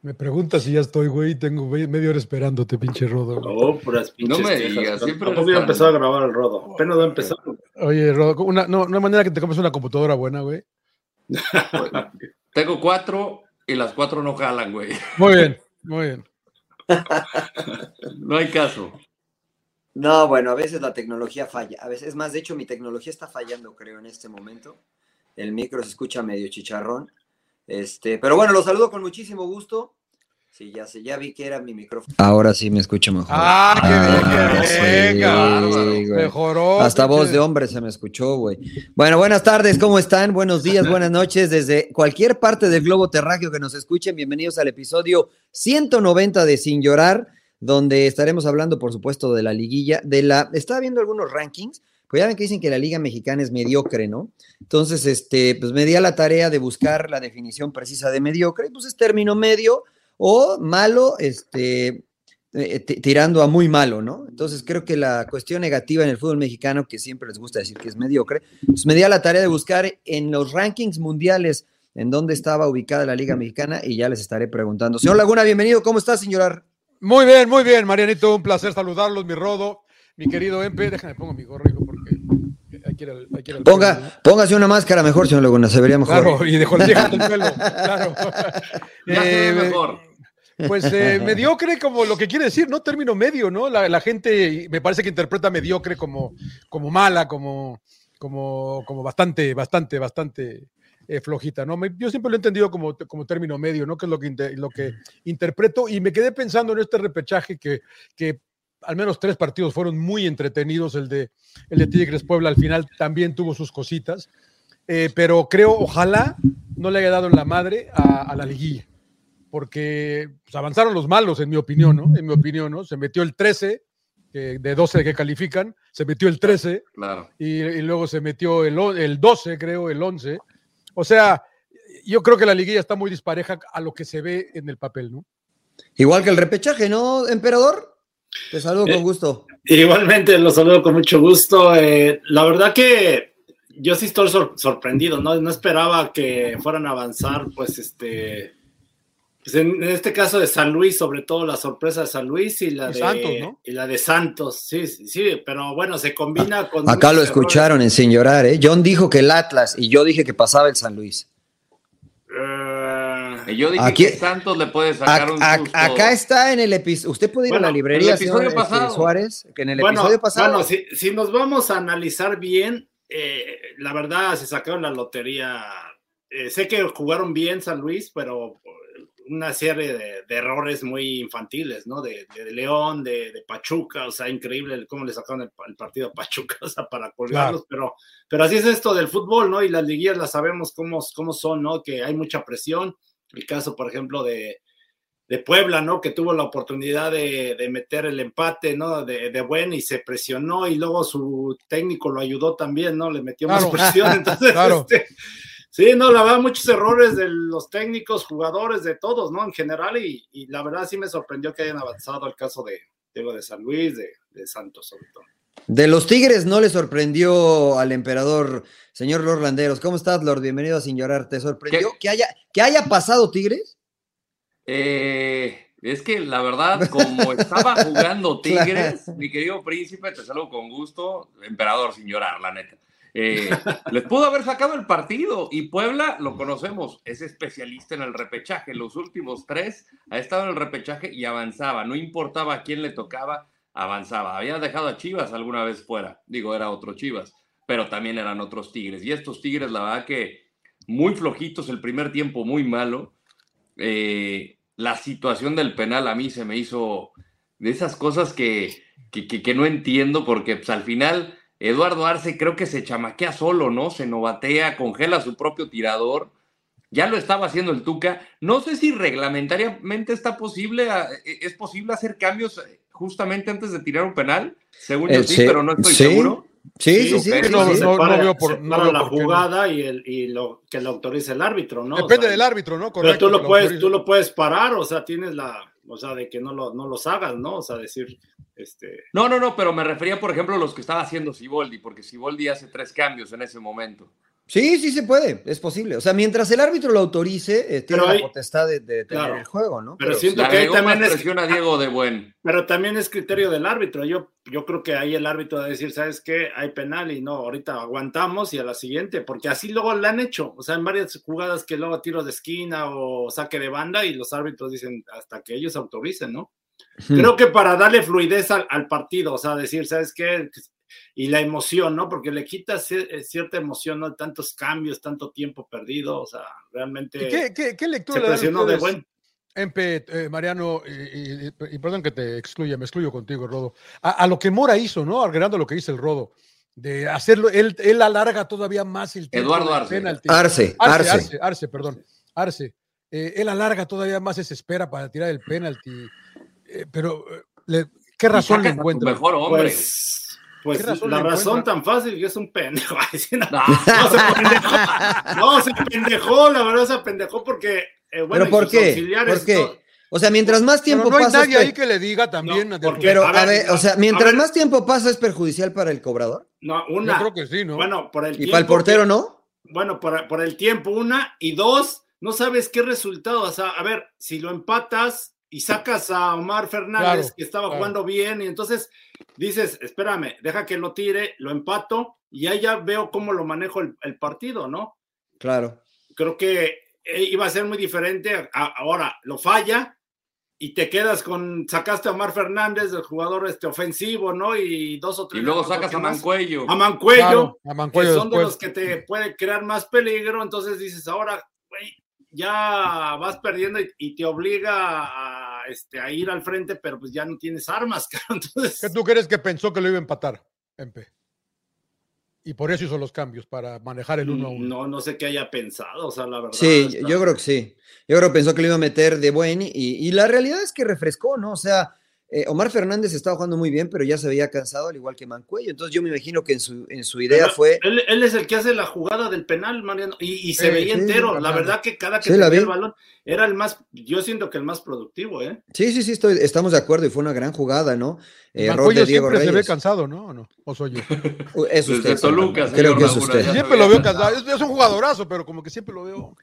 Me preguntas si ya estoy, güey. Tengo media hora esperándote, pinche Rodo. Oh, puras pinches. No me digas, siempre ya tan- empezó a grabar el rodo. Apenas va a empezar. Oye, Rodo, una, no, no hay manera que te compres una computadora buena, güey. Tengo cuatro y las cuatro no jalan, güey. Muy bien, muy bien. No hay caso. No, bueno, a veces la tecnología falla. A veces, es más, de hecho, mi tecnología está fallando, creo, en este momento. El micro se escucha medio chicharrón. Este, pero bueno, los saludo con muchísimo gusto. Sí, ya sé, ya vi que era mi micrófono. Ahora sí me escucho mejor. Ah, qué bien, sí. Mejoró. Hasta voz de hombre se me escuchó, güey. Bueno, buenas tardes, ¿cómo están? Buenos días, buenas noches. Desde cualquier parte del globo terráqueo que nos escuchen, bienvenidos al episodio 190 de Sin Llorar, donde estaremos hablando, por supuesto, de la liguilla, de la... Estaba viendo algunos rankings, pues ya ven que dicen que la liga mexicana es mediocre, ¿no? Entonces, este, pues me di a la tarea de buscar la definición precisa de mediocre, pues es término medio o malo, este, eh, ti- tirando a muy malo, ¿no? Entonces creo que la cuestión negativa en el fútbol mexicano, que siempre les gusta decir que es mediocre, pues me di a la tarea de buscar en los rankings mundiales en dónde estaba ubicada la Liga Mexicana y ya les estaré preguntando. Señor Laguna, bienvenido, ¿cómo estás, señor? Muy bien, muy bien, Marianito. Un placer saludarlos, mi Rodo, mi querido Empe. Déjame pongo mi gorro, hijo, porque hay que ir al, hay que ir al pelo, Ponga, póngase una máscara mejor, señor Laguna, se vería mejor. Claro, y dejó el pelo. Claro. Ya se ve Eh, mejor. Pues eh, mediocre como lo que quiere decir, ¿no? Término medio, ¿no? La, la gente me parece que interpreta mediocre como, como mala, como, como, como bastante, bastante, bastante eh, flojita, ¿no? Me- Yo siempre lo he entendido como, como término medio, ¿no? Que es lo que, inter- lo que interpreto y me quedé pensando en este repechaje que, que al menos tres partidos fueron muy entretenidos, el de, el de Tigres Puebla al final también tuvo sus cositas, eh, pero creo, ojalá no le haya dado en la madre a, a la liguilla porque pues, avanzaron los malos, en mi opinión, ¿no? En mi opinión, ¿no? Se metió el 13, que de 12 que califican, se metió el 13 Claro. y, y luego se metió el, el 12, creo, el 11. O sea, yo creo que la liguilla está muy dispareja a lo que se ve en el papel, ¿no? Igual que el repechaje, ¿no, emperador? Te saludo Eh, con gusto. Igualmente, los saludo con mucho gusto. Eh, la verdad que yo sí estoy sor- sorprendido, ¿no? No esperaba que fueran a avanzar, pues, este. pues, en, en este caso de San Luis, sobre todo la sorpresa de San Luis y la Y de Santos, ¿no? y la de Santos, sí, sí, sí, pero bueno, se combina con Acá lo escucharon en Sin Llorar, ¿eh? John dijo que el Atlas y yo dije que pasaba el San Luis. Yo dije Aquí- que Santos le puede sacar Ac- un susto. acá está en el episodio. Usted puede ir Bueno, a la librería, el episodio señor, este, pasado. Suárez, que en el bueno, episodio pasado. bueno, si, si nos vamos a analizar bien, eh, la verdad se sacaron la lotería. Eh, sé que jugaron bien San Luis, pero una serie de, de errores muy infantiles, ¿no? De, de León, de, de Pachuca, o sea, increíble cómo le sacaron el, el partido a Pachuca, o sea, para colgarlos, pero, pero así es esto del fútbol, ¿no? Y las liguillas las sabemos cómo, cómo son, ¿no? Que hay mucha presión. El caso, por ejemplo, de, de Puebla, ¿no? Que tuvo la oportunidad de, de meter el empate, ¿no? De, de buen y se presionó y luego su técnico lo ayudó también, ¿no? Le metió Claro. más presión. Entonces, Claro. este, sí, no, la verdad, muchos errores de los técnicos, jugadores, de todos, ¿no? En general, y, y la verdad sí me sorprendió que hayan avanzado el caso de, digo, de San Luis, de, de Santos, sobre todo. De los Tigres no le sorprendió al emperador, señor Lord Landeros. ¿Cómo estás, Lord? Bienvenido a Sin Llorar. ¿Te sorprendió ¿Qué? que haya, que haya pasado Tigres? Eh, es que la verdad, como estaba jugando Tigres, mi querido príncipe, te saludo con gusto, emperador sin llorar, la neta. Eh, les pudo haber sacado el partido y Puebla, lo conocemos, es especialista en el repechaje. Los últimos tres ha estado en el repechaje y avanzaba, no importaba a quién le tocaba, avanzaba. Había dejado a Chivas alguna vez fuera, digo, era otro Chivas, pero también eran otros Tigres. Y estos Tigres, la verdad que muy flojitos, el primer tiempo muy malo. Eh, la situación del penal a mí se me hizo de esas cosas que, que, que- no entiendo porque pues, al final Eduardo Arce creo que se chamaquea solo, ¿no? Se novatea, congela su propio tirador. Ya lo estaba haciendo el Tuca. No sé si reglamentariamente está posible, a- e- es posible hacer cambios eh, justamente antes de tirar un penal. Según yo Eh, sí, sí, pero no estoy sí. seguro. Sí, Sí, sí, sí. ok. sí, No, sí. no, veo por- no veo la por qué no. jugada y, el, y lo que lo autorice el árbitro, ¿no? O Depende sea, del árbitro, ¿no? Pero Correcto. tú lo puedes, tú lo puedes parar, o sea, tienes la, o sea, de que no lo, no los hagas, ¿no? O sea, decir, este, No, no, no, pero me refería, por ejemplo, a los que estaba haciendo Siboldi, porque Siboldi hace tres cambios en ese momento. Sí, sí se puede, es posible. O sea, mientras el árbitro lo autorice, eh, tiene Pero la hay- potestad de, de tener Claro. el juego, ¿no? Pero siento que ahí también es, presión a Diego de Buen. pero también es criterio del árbitro. Yo, yo creo que ahí el árbitro va a decir, ¿sabes qué? Hay penal y no, ahorita aguantamos y a la siguiente, porque así luego le han hecho. O sea, en varias jugadas que luego tiro de esquina o saque de banda y los árbitros dicen hasta que ellos autoricen, ¿no? Creo que para darle fluidez al, al partido, o sea, decir, ¿sabes qué? Y la emoción, ¿no? Porque le quita cier- cierta emoción, ¿no? Tantos cambios, tanto tiempo perdido, o sea, realmente ¿Y qué, qué, qué se lectura le dan presionó de buen. Empe, eh, Mariano, y, y- y perdón que te excluya, me excluyo contigo, Rodo, a, a lo que Mora hizo, ¿no? Agregando lo que dice el Rodo, de hacerlo, él, él alarga todavía más el tiempo Eduardo Arce. Arce, Arce, Arce. Arce, Arce, perdón, Arce. Eh, él alarga todavía más esa espera para tirar el penalti, eh, pero eh, ¿qué razón le encuentra? Mejor hombre. Pues, pues ¿Qué razón la razón encuentra? tan fácil que es un pendejo. Sí, no, No. no, se pendejó. No, se pendejó, la verdad se pendejó porque. eh, bueno, ¿Pero por qué? ¿Por qué? todo- O sea, mientras más Pero tiempo no hay pasa. nadie es ahí per- que le diga también. No, porque- Pero, A a ver, o sea, mientras ver. más tiempo pasa, ¿es perjudicial para el cobrador? No, Yo una. creo que sí, ¿no? Bueno, por el ¿Y para el tiempo portero que- no? Bueno, por, por el tiempo, una. Y dos, no sabes qué resultado. O sea, a ver, si lo empatas y sacas a Omar Fernández, Claro, que estaba claro. jugando bien, y entonces dices, espérame, deja que lo tire, lo empato, y ahí ya veo cómo lo manejo el, el partido, ¿no? Claro. Creo que eh, iba a ser muy diferente. A- ahora lo falla y te quedas con, sacaste a Omar Fernández, el jugador este ofensivo, ¿no? Y dos o Y tres. luego ¿no? sacas ¿Qué a más? Mancuello. A Mancuello Claro, a que Mancuello son de los que te puede crear más peligro, entonces dices, ahora, güey, ya vas perdiendo y, y te obliga a, este, a ir al frente, pero pues ya no tienes armas, cabrón. Entonces, ¿Qué tú crees que pensó que lo iba a empatar, Empe? Y por eso hizo los cambios, para manejar el uno a uno. no, no sé qué haya pensado, o sea, la verdad. Sí, está- yo creo que sí. Yo creo que pensó que lo iba a meter de buen y, y la realidad es que refrescó, ¿no? O sea, eh, Omar Fernández estaba jugando muy bien, pero ya se veía cansado, al igual que Mancuello. Entonces yo me imagino que en su, en su idea Pero fue... Él, él es el que hace la jugada del penal, Mariano, y, y se veía sí, entero. la verdad que cada que Sí, tenía el balón era el más, yo siento que el más productivo, ¿eh? Sí, sí, sí, estoy, estamos de acuerdo y fue una gran jugada, ¿no? Eh, error Mancuello de Diego siempre se ve Reyes. cansado, ¿no? ¿O no? ¿O soy yo? Es usted. Desde Toluca. Creo que es usted. Siempre lo veo cansado. Es, es un jugadorazo, pero como que siempre lo veo.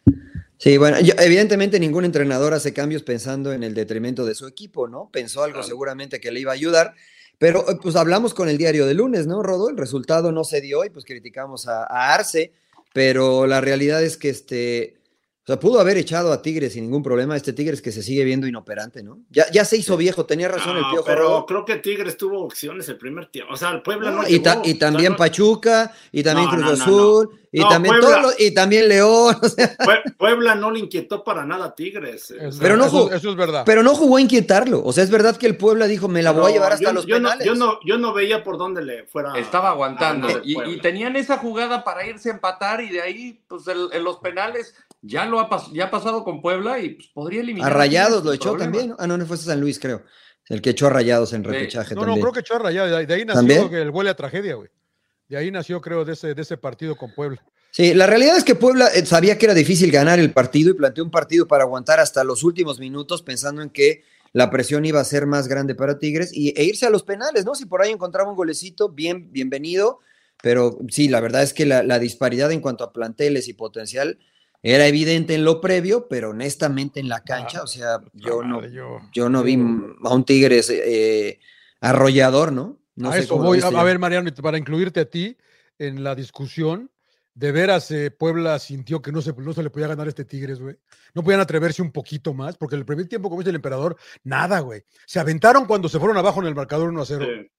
Sí, bueno, yo- evidentemente ningún entrenador hace cambios pensando en el detrimento de su equipo, ¿no? Pensó algo Claro. seguramente que le iba a ayudar, pero eh, pues hablamos con el diario de lunes, ¿no, Rodo? El resultado no se dio y pues criticamos a, a Arce, pero la realidad es que este, o sea, pudo haber echado a Tigres sin ningún problema, este Tigres que se sigue viendo inoperante, ¿no? Ya, ya se hizo viejo, tenía razón el Ah, Piojo pero Rodo. creo que Tigres tuvo opciones el primer tiempo. O sea, el Puebla no, No, y, ta- y O sea, también no- Pachuca, y también No, Cruz no, no, no. Azul, y No, también Puebla. todos los- y también León, o sea, Pue- Puebla no le inquietó para nada a Tigres. eh, Es Pero no jugó- eso, eso es verdad. pero no jugó a inquietarlo. O sea, es verdad que el Puebla dijo, me la voy a llevar hasta yo, los yo no, penales. yo, no, yo no veía por dónde le fuera. Estaba aguantando. el Y, y tenían esa jugada para irse a empatar y de ahí, pues el- en los penales ya lo ha, pas- ya ha pasado con Puebla y pues, podría eliminar. A Rayados lo echó problema. también. ¿no? Ah, no, no fue San Luis, creo. El que echó a Rayados en repechaje No, no, también. creo que Chorra ya. De, de ahí nació el huele a tragedia, güey. De ahí nació, creo, de ese, de ese partido con Puebla. Sí, la realidad es que Puebla eh, sabía que era difícil ganar el partido y planteó un partido para aguantar hasta los últimos minutos pensando en que la presión iba a ser más grande para Tigres y, e irse a los penales, ¿no? Si por ahí encontraba un golecito, bien, bienvenido, pero sí, la verdad es que la, la disparidad en cuanto a planteles y potencial era evidente en lo previo, pero honestamente en la cancha, o sea, yo no, Madre, yo- yo no vi a un Tigres eh, arrollador, ¿no? No a sé eso voy. A, ver, Mariano, para incluirte a ti en la discusión, de veras eh, Puebla sintió que no se, no se le podía ganar a este Tigres, güey. No podían atreverse un poquito más, porque el primer tiempo, como dice el emperador, nada, güey. Se aventaron cuando se fueron abajo en el marcador 1 a 0. Sí.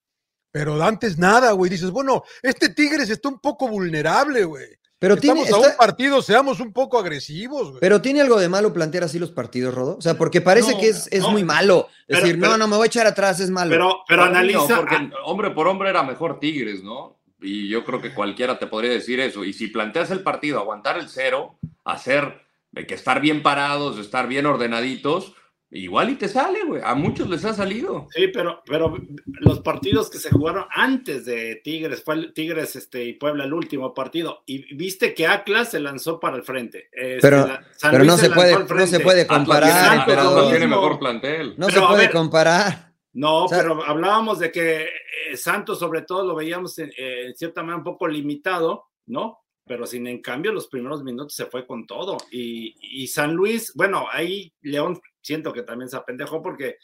Pero antes nada, güey. Dices, bueno, este Tigres está un poco vulnerable, güey. Pero tiene, Estamos a está- un partido, seamos un poco agresivos, güey. Pero tiene algo de malo plantear así los partidos, Rodo. O sea, porque parece No, que es, es no. muy malo. Pero- Decir, no, pero- no, me voy a echar atrás, es malo. Pero, pero mí no, analiza. porque ah, hombre por hombre era mejor Tigres, ¿no? Y yo creo que cualquiera te podría decir eso. Y si planteas el partido, aguantar el cero, hacer que estar bien parados, estar bien ordenaditos, igual y te sale, güey. A muchos les ha salido. Sí, pero, pero los partidos que se jugaron antes de Tigres, fue Tigres este, y Puebla el último partido, y viste que Atlas se lanzó para el frente. Este, Pero- la- pero no se puede- no se puede comparar, Atlas tiene mejor plantel. no pero, se a puede ver, comparar. No, O sea- pero hablábamos de que eh, Santos sobre todo lo veíamos en, eh, en cierta manera un poco limitado, ¿no? pero sin en cambio los primeros minutos se fue con todo. Y, y San Luis, bueno, ahí León siento que también se apendejó porque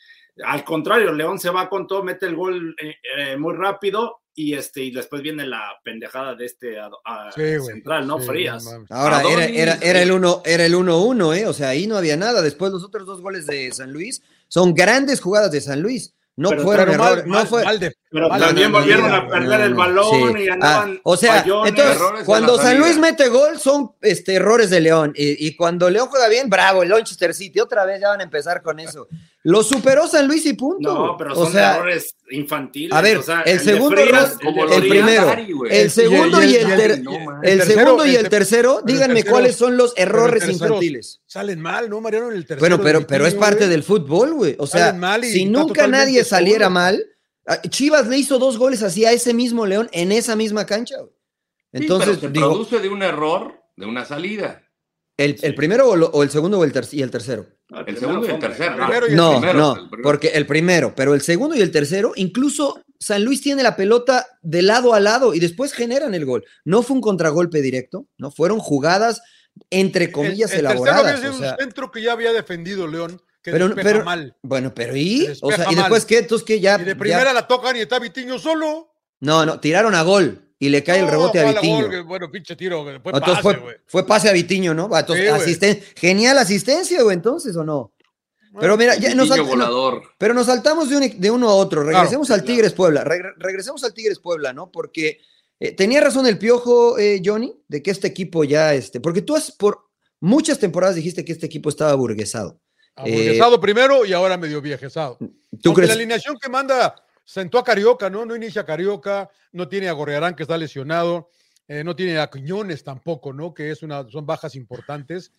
al contrario, León se va con todo, mete el gol eh, eh, muy rápido y este y después viene la pendejada de este a, a Sí, güey. central, ¿no? Sí, Frías. Ahora, era, Adonis, era, era el 1 era el 1-1, ¿eh? O sea, ahí no había nada. Después los otros dos goles de San Luis son grandes jugadas de San Luis. No Pero- fueron errores. mal, no fue, mal de- Pero mal también de- volvieron no, a perder no, el balón Sí. y andaban. Ah, o sea, fallones. entonces, cuando San salida. Luis mete gol, son este, errores de León. Y, y cuando León juega bien, bravo, el Manchester City. Otra vez ya van a empezar con eso. Lo superó San Luis y punto. No, pero o son sea, errores infantiles. a ver, o sea, el segundo Frías, el primero, Dari, el segundo y el, y ter- no, man. el tercero, segundo y el el te- tercero, pero el díganme tercero- cuáles son los errores infantiles. Salen mal, ¿no, Mariano? En el tercero. Bueno, pero, pero es parte güey. del fútbol, güey. O sea, si nunca nadie saliera mal, a- Chivas le hizo dos goles así a ese mismo León en esa misma cancha. güey. Sí, Entonces, pero se digo, produce de un error, de una salida. el, el primero o, lo- o el segundo o el, ter- y el tercero. No, El segundo y el tercero. el No, primero, no, el porque el primero, pero el segundo y el tercero, incluso San Luis tiene la pelota de lado a lado y después generan el gol. No fue un contragolpe directo, no fueron jugadas entre comillas el, el elaboradas. tercero o sea, un centro que ya había defendido León, que Pero- pero- mal. bueno, pero ¿y? O sea, ¿y después mal. qué? Entonces que ya, Y de ya- primera la tocan y está Vitiño solo. No, no, tiraron a gol y le cae el rebote a Vitiño. gol, bueno, pinche tiro, entonces pase, fue, güey. fue pase a Vitiño, ¿no? Entonces, Sí, güey. asisten- genial asistencia, güey, entonces, ¿o no? Pero mira, ya nos, volador. pero nos saltamos de, un- de uno a otro. Regresemos Claro, al Tigres Puebla. Regre- regresemos al Tigres Puebla, ¿no? Porque eh, tenía razón el piojo, eh, Johnny, de que este equipo ya, este, porque tú has por muchas temporadas dijiste que este equipo estaba burguesado. Aburguesado primero y ahora medio viejezado. ¿Tú Aunque crees? la alineación que manda sentó a Carioca, ¿no? No inicia a Carioca, no tiene a Gorrearán que está lesionado, eh, no tiene a Quiñones tampoco, ¿no? Que es una, son bajas importantes.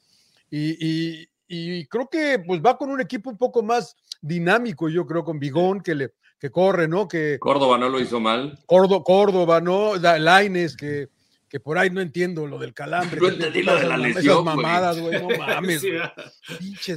Y, y- y creo que pues va con un equipo un poco más dinámico, yo creo, con Bigón, que le que corre, ¿no? Que Córdoba no lo hizo mal. Córdoba, Córdoba ¿no? La- Laines, que, que por ahí no entiendo lo del calambre. No entendí te- lo de la lesión, mamadas, güey, no mames.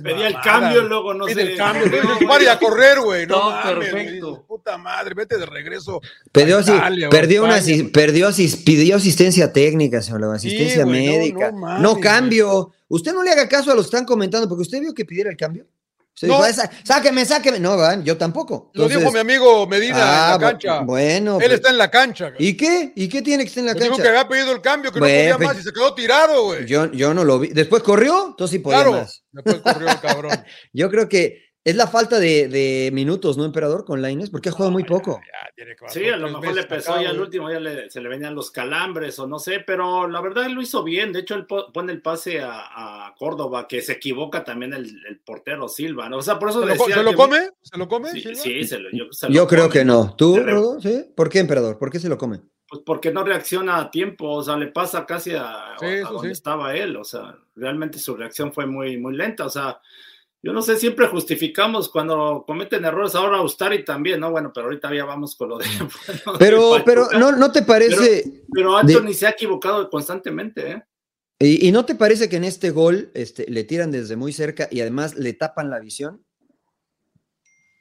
Pedía el cambio, luego no Pide sé. el cambio. No, Dices, güey. "Pare a correr, güey. No mames, perfecto. Puta madre, vete de regreso. Perdió, Italia perdió, una, perdió pidió asistencia técnica, señor, Leo, asistencia médica. no No, mames, cambio. Usted no le haga caso a los que están comentando, porque usted vio que pidiera el cambio. Usted No. dijo, "Esa- sáqueme, sáqueme. No, van, yo tampoco. Lo dijo mi amigo Medina ah, en la cancha. bu- Bueno, Él pues, está en la cancha. güey. ¿y qué? ¿Y qué tiene que estar en la Pues dijo cancha? que había pedido el cambio, que no podía pues, más y se quedó tirado, güey. Yo, yo no lo vi. Después corrió, entonces sí podía Claro. más. Después corrió el cabrón. Yo creo que es la falta de, de minutos, ¿no, emperador? Con Laines, porque ha jugado muy poco. Ya, tiene que Sí, a lo mejor le pesó acá, ya al último, ya le- se le venían los calambres o no sé, pero la verdad él lo hizo bien. De hecho, él po- pone el pase a, a Córdoba, que se equivoca también el, el portero Silva. ¿no? O sea, por eso ¿Se decía ¿se lo que- come? ¿Se lo come? Sí, Silva? sí, se lo, yo, se lo Yo creo come. que no. ¿Tú, Rodo? ¿Sí? ¿Por qué, emperador? ¿Por qué se lo come? Pues porque no reacciona a tiempo, o sea, le pasa casi a, Sí, a eso donde sí. estaba él, o sea, realmente su reacción fue muy, muy lenta, o sea, yo no sé, siempre justificamos cuando cometen errores, ahora Ustari también, ¿no? Bueno, pero ahorita ya vamos con lo de... bueno, Pero, de pero. ¿no, ¿no te parece, Pero Anthony se ha equivocado constantemente, ¿eh? y, y no te parece que en este gol este, le tiran desde muy cerca y además le tapan la visión?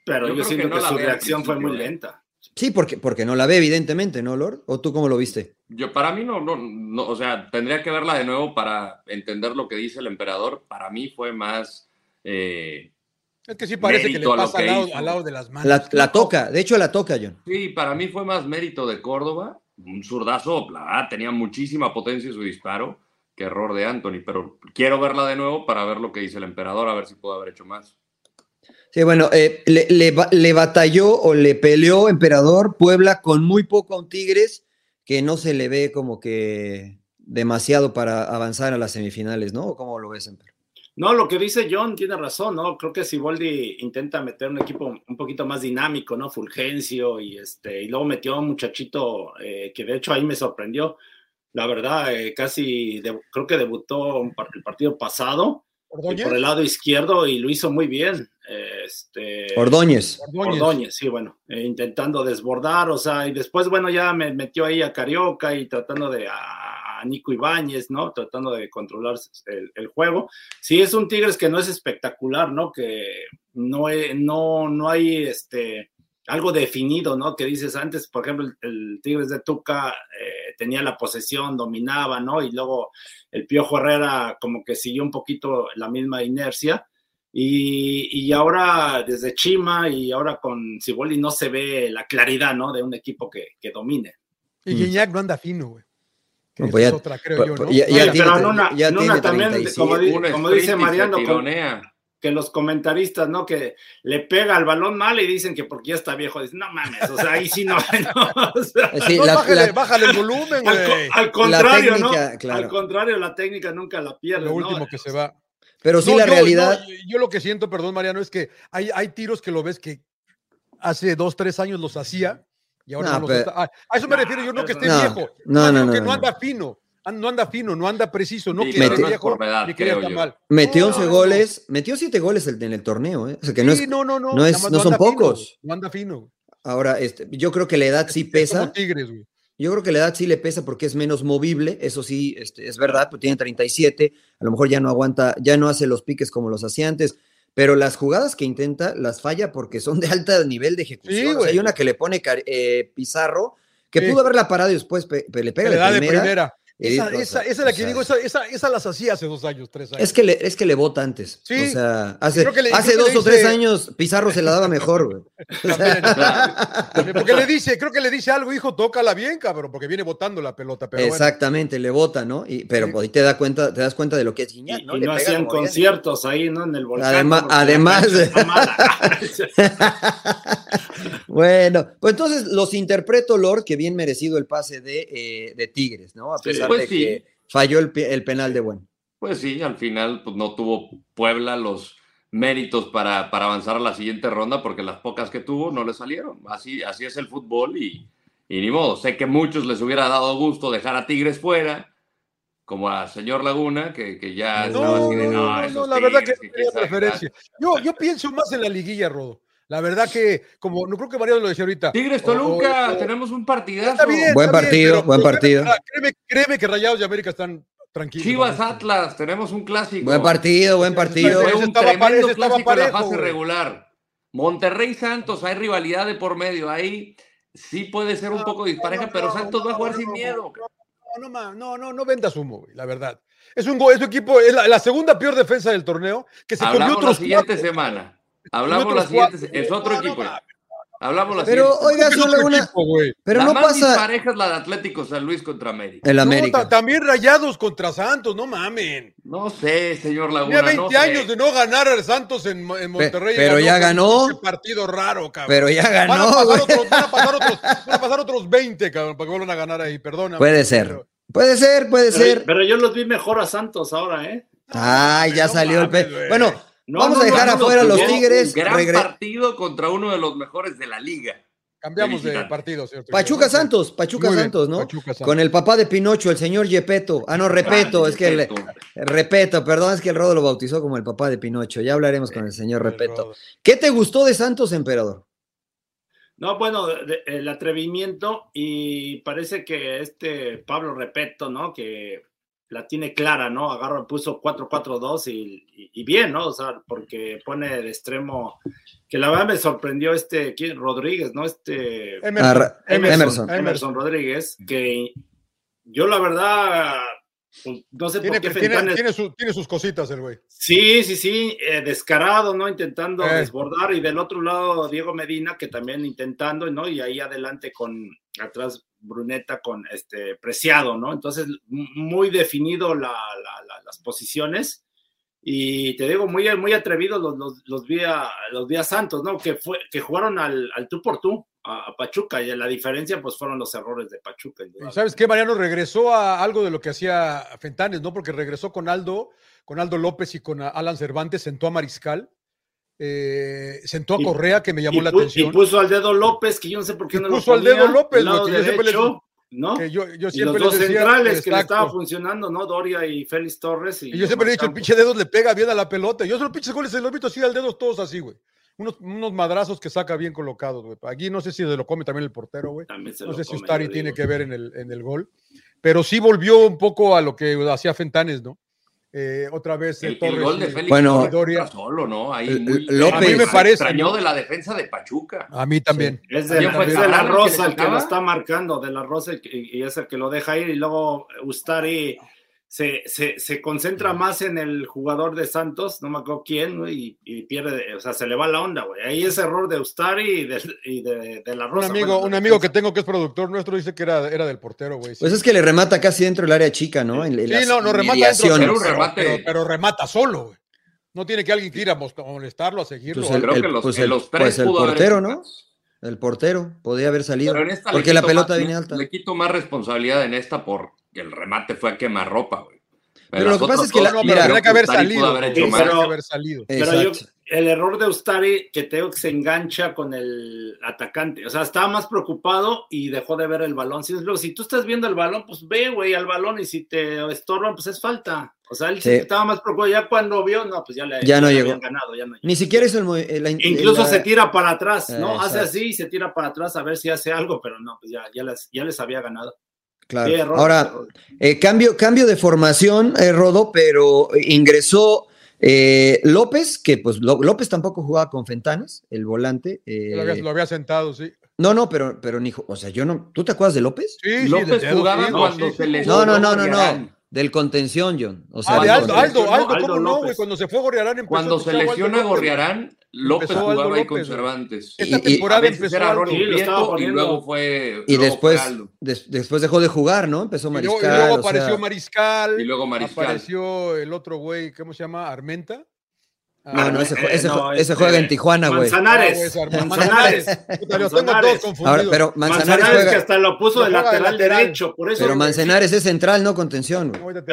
Pero Yo yo, creo siento que no su reacción fue muy ¿eh? lenta. Sí, porque, porque no la ve, evidentemente, ¿no, Lord? ¿O tú cómo lo viste? Yo, para mí no, no, no, o sea, tendría que verla de nuevo para entender lo que dice el emperador. Para mí fue más, eh, Es que sí parece que le pasa al lado, hizo. al lado de las manos. La, la toca, de hecho la toca, John. sí, para mí fue más mérito de Córdoba, un zurdazo, la verdad, tenía muchísima potencia su disparo, que error de Anthony, pero quiero verla de nuevo para ver lo que dice el emperador, a ver si puedo haber hecho más. Sí, bueno, eh, le, le le batalló o le peleó Emperador Puebla con muy poco a un Tigres que no se le ve como que demasiado para avanzar a las semifinales, ¿no? ¿O ¿Cómo lo ves, Emper? No, lo que dice John tiene razón, ¿no? Creo que Siboldi intenta meter un equipo un poquito más dinámico, ¿no? Fulgencio y este, y luego metió a un muchachito eh, que de hecho ahí me sorprendió. La verdad, eh, casi de- creo que debutó un par- el partido pasado por el lado izquierdo y lo hizo muy bien. Este, Ordóñez. Ordóñez. Ordóñez, sí, bueno, eh, intentando desbordar, o sea, y después, bueno, ya me metió ahí a Carioca y tratando de a, a Nico Ibáñez, ¿no? Tratando de controlar el, el juego. Sí, es un Tigres que no es espectacular, ¿no? Que no, no, no hay este algo definido, ¿no? Que dices antes, por ejemplo, el, Tigres de Tuca eh, tenía la posesión, dominaba, ¿no? Y luego el Piojo Herrera como que siguió un poquito la misma inercia. Y, ahora desde Chima y ahora con Ciboli no se ve la claridad, ¿no? De un equipo que, domine. Y Guiñac no anda fino, güey. Es otra, creo yo, ¿no? pero Nuna, también, como, como dice Mariano, que los comentaristas, ¿no? Que le pega el balón mal y dicen que porque ya está viejo, dicen, no mames, o sea, ahí sí no. bájale, el volumen, güey. Al, contrario, ¿no? Al contrario, la técnica nunca la pierde. Lo último que se va. Pero sí, la realidad. yo lo que siento, perdón, Mariano, es que hay, hay tiros que lo ves que hace dos, tres años los hacía y ahora no, los está. Ah, a eso me refiero, yo no que esté viejo, no, no, no, que no anda fino no anda fino, no anda preciso, no quiere metió, viejo, mal. Metió 11 goles, metió 7 goles en el torneo, ¿eh? O sea que no, es, no, no, no, no, es, no, son pocos. no anda fino. Ahora, este, yo creo que la edad sí pesa. Tigres, güey. Yo creo que la edad sí le pesa porque es menos movible, eso sí, este, es verdad, pues tiene 37, a lo mejor ya no aguanta, ya no hace los piques como los hacía antes, pero las jugadas que intenta las falla porque son de alto nivel de ejecución. hay una que le pone eh, Pizarro, que pudo haberla parado y después le pega la primera, de primera. Esa, esa, esa, es la que digo, esa, esa, las hacía hace dos años, tres años. Es que le, es que le vota antes. Sí. O sea, hace, hace dos o tres años Pizarro se la daba mejor, güey. porque le dice, creo que le dice algo, hijo, tócala bien, cabrón, porque viene votando la pelota. Pero Exactamente, le vota, ¿no? Y, pero ahí te, da cuenta, te das cuenta de lo que es Guiñac, ¿no? Y, no hacían conciertos ahí, ¿no? En el volcán. Además, además bueno, pues entonces los interpreto, Lord, que bien merecido el pase de, eh, de Tigres, ¿no? A pesar pues de que falló el, el, penal de buen. Pues sí, al final pues, no tuvo Puebla los méritos para, para, avanzar a la siguiente ronda porque las pocas que tuvo no le salieron. Así, así es el fútbol y, y ni modo. Sé que muchos les hubiera dado gusto dejar a Tigres fuera, como a señor Laguna, que, que ya no, estaba así de no, no, la verdad que, que preferencia. Yo, yo pienso más en la liguilla, Rodo. La verdad que, como no creo que Mario lo decía ahorita. Tigres Toluca, tenemos un partidazo. buen partido, buen partido. Créeme, créeme, que Rayados de América están tranquilos. Chivas Atlas, tenemos un clásico. Buen partido, buen partido. Fue un tremendo clásico en la fase regular. Monterrey Santos, hay rivalidad de por medio. Ahí sí puede ser un poco dispareja, pero Santos va a jugar sin miedo. No, no, no, no, no vendas humo, la verdad. Es un, es un equipo, es la, segunda peor defensa del torneo que se Hablamos la siguiente semana. Hablamos la siguiente, es otro equipo. Hablamos la pero, oiga, solo una. pero no pasa. parejas la de Atlético San Luis contra América. El América. también rayados contra Santos, no mamen. No sé, señor Laguna. Tenía 20 años de no ganar a Santos en, Monterrey. Pero, ya ganó. Un partido raro, cabrón. Pero ya ganó. Van a pasar, otros, van a pasar, otros, van a pasar otros 20, cabrón, para que vuelvan a ganar ahí. Perdona. Puede ser. Puede ser, puede ser. Pero yo los vi mejor a Santos ahora, ¿eh? Ay, ya salió el pe... Bueno, Vamos a dejar afuera a los Tigres. Un gran partido contra uno de los mejores de la liga. Cambiamos de, partido, ¿cierto? Pachuca Santos, Pachuca Santos, ¿no? Con el papá de Pinocho, el señor Yepeto. Ah, no, Repeto, es que el, Repeto, perdón, es que el Rodo lo bautizó como el papá de Pinocho. Ya hablaremos con el señor Repeto. ¿Qué te gustó de Santos, emperador? No, bueno, el atrevimiento y parece que este Pablo Repeto, ¿no? Que la tiene clara, ¿no? Agarra, puso 4-4-2 y, y, bien, ¿no? O sea, porque pone de extremo, que la verdad me sorprendió este, ¿quién? Rodríguez, ¿no? Este... Emerson, Emerson, Rodríguez, que yo la verdad, no sé por qué tiene, tiene, sus cositas el güey. Sí, sí, sí, eh, descarado, ¿no? Intentando eh. desbordar y del otro lado Diego Medina, que también intentando, ¿no? Y ahí adelante con, atrás Bruneta con este Preciado, ¿no? Entonces, muy definido las posiciones. Y te digo, muy, muy atrevidos los, los, los, los Santos, ¿no? Que, fue, que jugaron al, al tú por tú a, Pachuca y la diferencia pues fueron los errores de Pachuca. ¿Sabes qué, Mariano? Regresó a algo de lo que hacía Fentanes, ¿no? Porque regresó con Aldo, con Aldo López y con Alan Cervantes, sentó a Mariscal eh, sentó a Correa, que me llamó la atención. Y puso al dedo López, que yo no sé por qué no puso lo ponía, al dedo López, yo siempre ¿no? Que yo, yo siempre y los dos centrales que le estaba funcionando, ¿no? Doria y Félix Torres. Y, yo siempre he dicho, el pinche dedo le pega bien a la pelota. Yo solo pinches goles se lo he visto así al dedo todos así, güey. Unos, unos, madrazos que saca bien colocados, güey. Aquí no sé si se lo come también el portero, güey. No sé si Ustari tiene que ver en el, en el gol. Pero sí volvió un poco a lo que hacía Fentanes, ¿no? Eh, otra vez eh, El, el Torres gol de Félix Bueno, solo, ¿no? Ahí L- muy, López. A mí me parece, extrañó de la defensa de Pachuca. A mí también. Es de, También la, es de la el que Rosa le el que lo está marcando, de la Rosa y, y es el que lo deja ir y luego Ustari se, se, se concentra más en el jugador de Santos, no me acuerdo quién, ¿no? y, y pierde, o sea, se le va la onda, güey. Ahí es error de Ustari y de, y de, de la Un Rosa. amigo, bueno, un amigo que tengo que es productor nuestro dice que era, era del portero, güey. sí. Pues es que le remata casi dentro del área chica, ¿no? En, en Sí, no, no remata dentro, un pero, remate. pero- pero remata solo, güey. No tiene que alguien que ir a molestarlo, a seguirlo. Pues el-. Creo que los, pues el- los tres pues el haber portero, ¿no? El portero podía haber salido. Pero en esta le Porque la pelota más- viene alta. Le quito más responsabilidad en esta porque el remate fue a quemarropa, güey. Pero lo que pasa es que la- mira, tenía que haber salido. haber güey, hecho Sí, más. tenía pero- que haber salido. Pero yo, Exacto. el error de Ustari, que tengo que se engancha con el atacante. O sea, estaba más preocupado y dejó de ver el balón. Si, si tú estás viendo el balón, pues ve, güey, al balón y si te estorban, pues es falta. O sea, él sí estaba más preocupado. Ya cuando vio, no, pues ya le Ya no le llegó. habían ganado. Ya no Ni siquiera hizo el, eh, la- Incluso la- se tira para atrás, ¿no? Eh, hace exacto. así y se tira para atrás a ver si hace algo, pero no, pues ya, ya, les, ya les había ganado. Claro. Sí, error, Ahora, error. eh, cambio, cambio de formación, eh, Rodo, pero ingresó eh, López, que pues Ló- López tampoco jugaba con Fentanes, el volante. eh, Lo, había, lo había sentado, sí. no, no, pero, pero ni, o sea, yo no. ¿Tú te acuerdas de López? Sí, sí, López jugaba cuando sí, se sí. le- No, no, no, no, Gorriarán. no. Del contención, John. O sea, Ah, de Aldo, contención. Aldo, Aldo, Aldo ¿cómo no, güey? Cuando se fue Gorriarán empezó Cuando se lesiona. Gorriarán, López Empezó jugaba Aldo ahí con. Cervantes. Esta Y- y- temporada a veces empezó era Aldo. Prieto y luego fue. Y luego después, fue Aldo. des- después dejó de jugar, ¿no? Empezó Y luego, y Mariscal. luego o sea, apareció Mariscal. Y luego Mariscal. Apareció el otro güey, ¿cómo se llama? ¿Armenta? No, no, ese, Eh, ese, no, ese este, juega en Tijuana, güey. Manzanares. Ah, Manzanares. Puta, los tengo todos confundidos. Ahora, pero Manzanares, Manzanares, juega. que hasta lo puso de lateral, lateral. derecho, por eso. Pero Manzanares es central, no contención, Pero,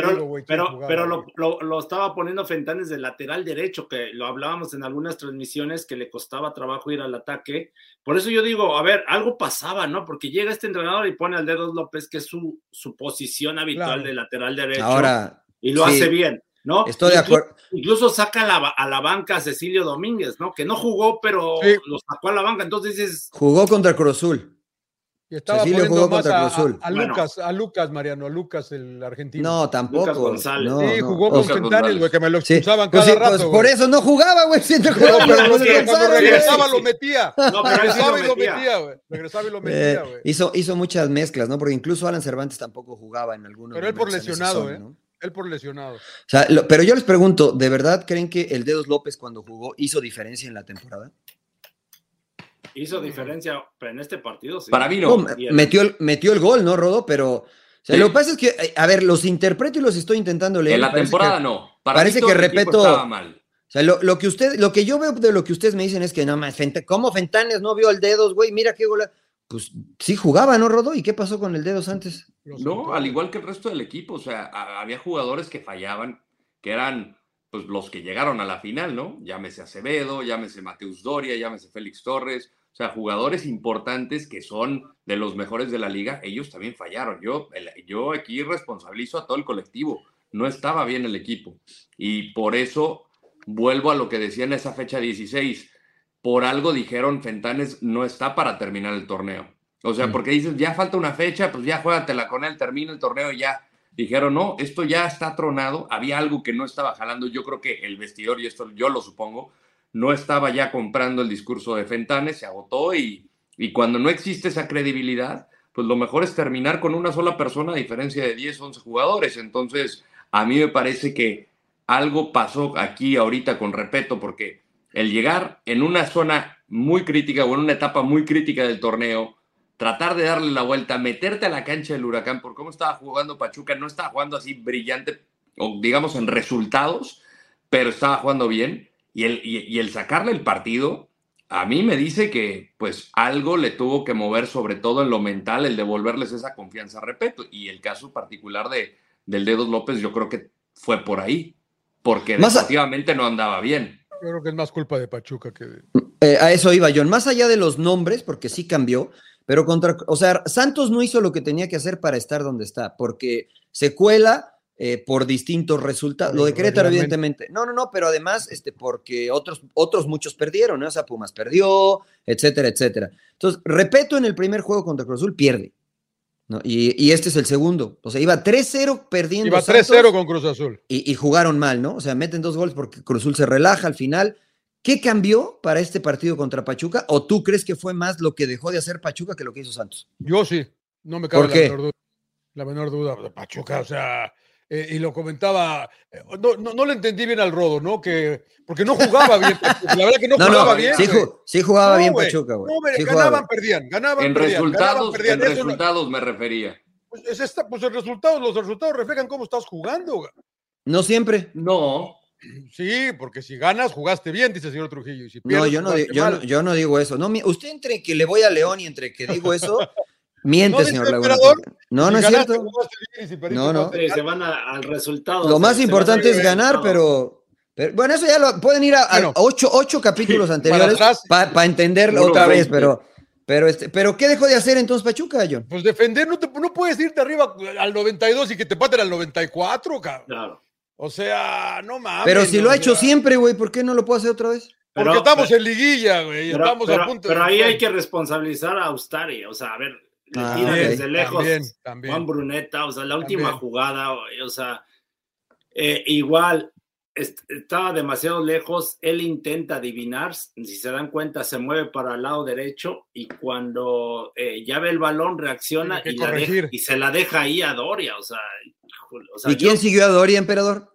pero, pero lo, lo- lo estaba poniendo Fentanes de lateral derecho, que lo hablábamos en algunas transmisiones que le costaba trabajo ir al ataque. Por eso yo digo, a ver, algo pasaba, ¿no? Porque llega este entrenador y pone al Dedos López, que es su, su posición habitual Claro. de lateral derecho, Ahora, y lo sí. hace bien, ¿no? estoy de acuerdo. Incluso saca a la, a la banca a Cecilio Domínguez, ¿no? Que no jugó, pero Sí. lo sacó a la banca. Entonces dices, Jugó contra Cruz Azul. Y estaba Cecilio poniendo jugó más contra a, Cruz Azul. a- Bueno. Lucas, a Lucas, Mariano, a Lucas, el argentino. No, tampoco. Lucas González. no, sí, no. jugó O con González. güey, que me lo sí, expulsaban pues cada sí, pues rato. por eso no jugaba, güey. Si te Pero, jugaba, pero no sí, cuando sí, regresaba sí, lo sí. metía. No, pero sí regresaba y lo metía. güey. Regresaba y lo Eh, metía, güey. hizo, hizo muchas mezclas, ¿no? Porque incluso Alan Cervantes tampoco jugaba en algunos Pero él por lesionado, zona, ¿eh? Él por lesionado. O sea, lo- pero yo les pregunto, ¿de verdad creen que el Dedos López cuando jugó hizo diferencia en la temporada? hizo diferencia, pero en este partido sí. Para mí no. Metió, el, metió el gol, ¿no, Rodo? Pero, o sea, Sí. lo que pasa es que, eh, a ver, los interpreto y los estoy intentando leer. En la Parece temporada que- no. Para parece que Repeto- estaba mal. O sea, lo, lo que usted, lo que yo veo de lo que ustedes me dicen es que no más, Fenta- ¿cómo Fentanes no vio el dedos, güey? Mira qué gol. Pues sí jugaba, ¿no, Rodo? ¿Y qué pasó con el dedos antes? No, al igual que el resto del equipo, o sea, a- había jugadores que fallaban, que eran pues los que llegaron a la final, ¿no? Llámese Acevedo, llámese Mateus Doria, llámese Félix Torres, o sea, jugadores importantes que son de los mejores de la liga, ellos también fallaron. Yo, el- yo aquí responsabilizo a todo el colectivo, no estaba bien el equipo y por eso vuelvo a lo que decía en esa fecha 16, por algo dijeron Fentanes no está para terminar el torneo. O sea, Mm. porque dices, ya falta una fecha, pues ya juégatela con él, termina el torneo y ya. Dijeron, no, esto ya está tronado, había algo que no estaba jalando. Yo creo que el vestidor, y esto yo lo supongo, no estaba ya comprando el discurso de Fentanes, se agotó y, y cuando no existe esa credibilidad, pues lo mejor es terminar con una sola persona a diferencia de 10, 11 jugadores. Entonces, a mí me parece que algo pasó aquí ahorita con Repeto, porque el llegar en una zona muy crítica o en una etapa muy crítica del torneo, tratar de darle la vuelta, meterte a la cancha del huracán, por cómo estaba jugando Pachuca, no estaba jugando así brillante, o digamos en resultados, pero estaba jugando bien, y el, y, y el sacarle el partido, a mí me dice que pues algo le tuvo que mover, sobre todo en lo mental, el devolverles esa confianza, repito, y el caso particular de, del Dedos López, yo creo que fue por ahí, porque Más a- definitivamente no andaba bien. Yo creo que es más culpa de Pachuca que de... Eh, a eso iba John. Más allá de los nombres, porque sí cambió, pero contra, o sea, Santos no hizo lo que tenía que hacer para estar donde está, porque se cuela eh, por distintos resultados. Lo de Querétaro, evidentemente. No, no, no, pero además, este, porque otros, otros muchos perdieron, ¿no? O sea, Pumas perdió, etcétera, etcétera. Entonces, repito, en el primer juego contra Cruz Azul pierde. ¿no? Y, y este es el segundo. O sea, iba 3-0 perdiendo. Iba Santos 3-0 con Cruz Azul. y, y jugaron mal, ¿no? O sea, meten dos goles porque Cruz Azul se relaja al final. ¿Qué cambió para este partido contra Pachuca? ¿O tú crees que fue más lo que dejó de hacer Pachuca que lo que hizo Santos? Yo sí, no me cabe ¿Por la menor duda. La menor duda de Pachuca, o sea, eh, y lo comentaba, eh, no, no, no le entendí bien al Rodo, ¿no? Que, porque no jugaba bien, Pachuca, la verdad que no, No, jugaba no, bien. sí, güey. ju- sí jugaba No, bien. Pachuca, güey. No, hombre, Sí ganaban, perdían, ganaban, En perdían, ganaban, resultados, perdían. en Eso no- resultados me refería. pues, es esta- pues el resultado, los resultados reflejan cómo estás jugando. No siempre. No, Sí, porque si ganas, jugaste bien, dice el señor Trujillo. Y si No, yo no, yo, no, yo no digo eso. No, mi- usted entre que le voy a León y entre que digo eso, miente, ¿No, señor Laguna. No, Si no es cierto. jugaste bien, y si perdiste, No, no. se van a- al resultado. Lo más importante es ganar, pero, pero- bueno, eso ya lo pueden ir a, a Bueno. ocho, ocho capítulos anteriores para entenderlo otra vez, 20. pero, pero, este, pero ¿qué dejó de hacer entonces Pachuca, John? Pues defender, no, te, no puedes irte arriba al 92 y que te paten al 94, cabrón. Claro. O sea, no mames. Pero si lo ha hecho siempre, güey, ¿por qué no lo puede hacer otra vez? Porque Pero- estamos pero- en liguilla, güey. estamos pero- a punto pero de- ahí hay que responsabilizar a Ustari. O sea, a ver, le Ah, tira ok. desde lejos También, también. Juan Bruneta. O sea, la última También. jugada, o sea, eh, igual est- estaba demasiado lejos. Él intenta adivinar. Si se dan cuenta, se mueve para el lado derecho y cuando eh, ya ve el balón, reacciona y, la deja- y se la deja ahí a Doria. O sea, híjole, o sea, ¿Y quién yo- siguió a Doria, emperador?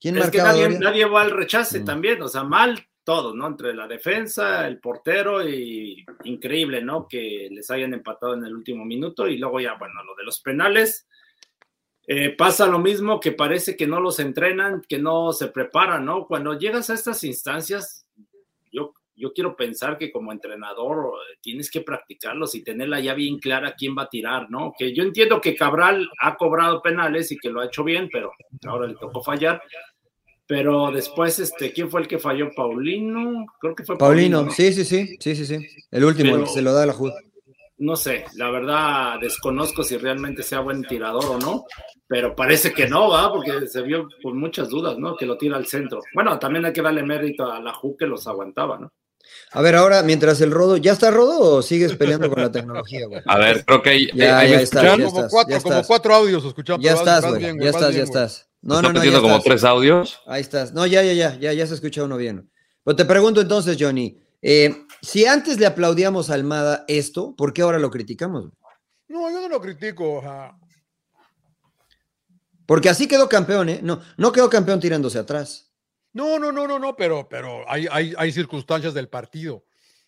¿Quién es que nadie, nadie va al rechace Mm. también, o sea, mal todo, ¿no? Entre la defensa, el portero y increíble, ¿no? Que les hayan empatado en el último minuto y luego ya, bueno, lo de los penales. eh, pasa lo mismo que parece que no los entrenan, que no se preparan, ¿no? Cuando llegas a estas instancias, yo, quiero pensar que como entrenador eh, tienes que practicarlos y tenerla ya bien clara quién va a tirar, ¿no? Que yo entiendo que Cabral ha cobrado penales y que lo ha hecho bien, pero ahora le tocó fallar. Pero después, este, ¿quién fue el que falló? Paulino, creo que fue Paulino, ¿no? sí, sí, sí, sí, sí, sí. El último, el que se lo da a la Juda. No sé, la verdad desconozco si realmente sea buen tirador o no, pero parece que no, ¿va? Porque se vio con muchas dudas, ¿no? Que lo tira al centro. Bueno, también hay que darle mérito a la Ju que los aguantaba, ¿no? A ver, ahora, mientras el Rodo, ¿ya está Rodo o sigues peleando con la tecnología, güey? a ver, creo que ahí, Ya, ahí ya me está, escuchan. ya como, estás, cuatro, ya como estás. cuatro audios escuchando. Ya estás, güey. Ya estás, ya estás. No, no, no, ya como estás. tres audios. Ahí estás. No, ya, ya, ya, ya, ya se escucha uno bien. Pero te pregunto entonces, Johnny, eh, si antes le aplaudíamos a Almada esto, ¿por qué ahora lo criticamos? güey? No, yo no lo critico. ajá. Porque así quedó campeón, ¿eh? No, no quedó campeón tirándose atrás. No, no, no, no, no, pero, pero hay, hay, hay circunstancias del partido.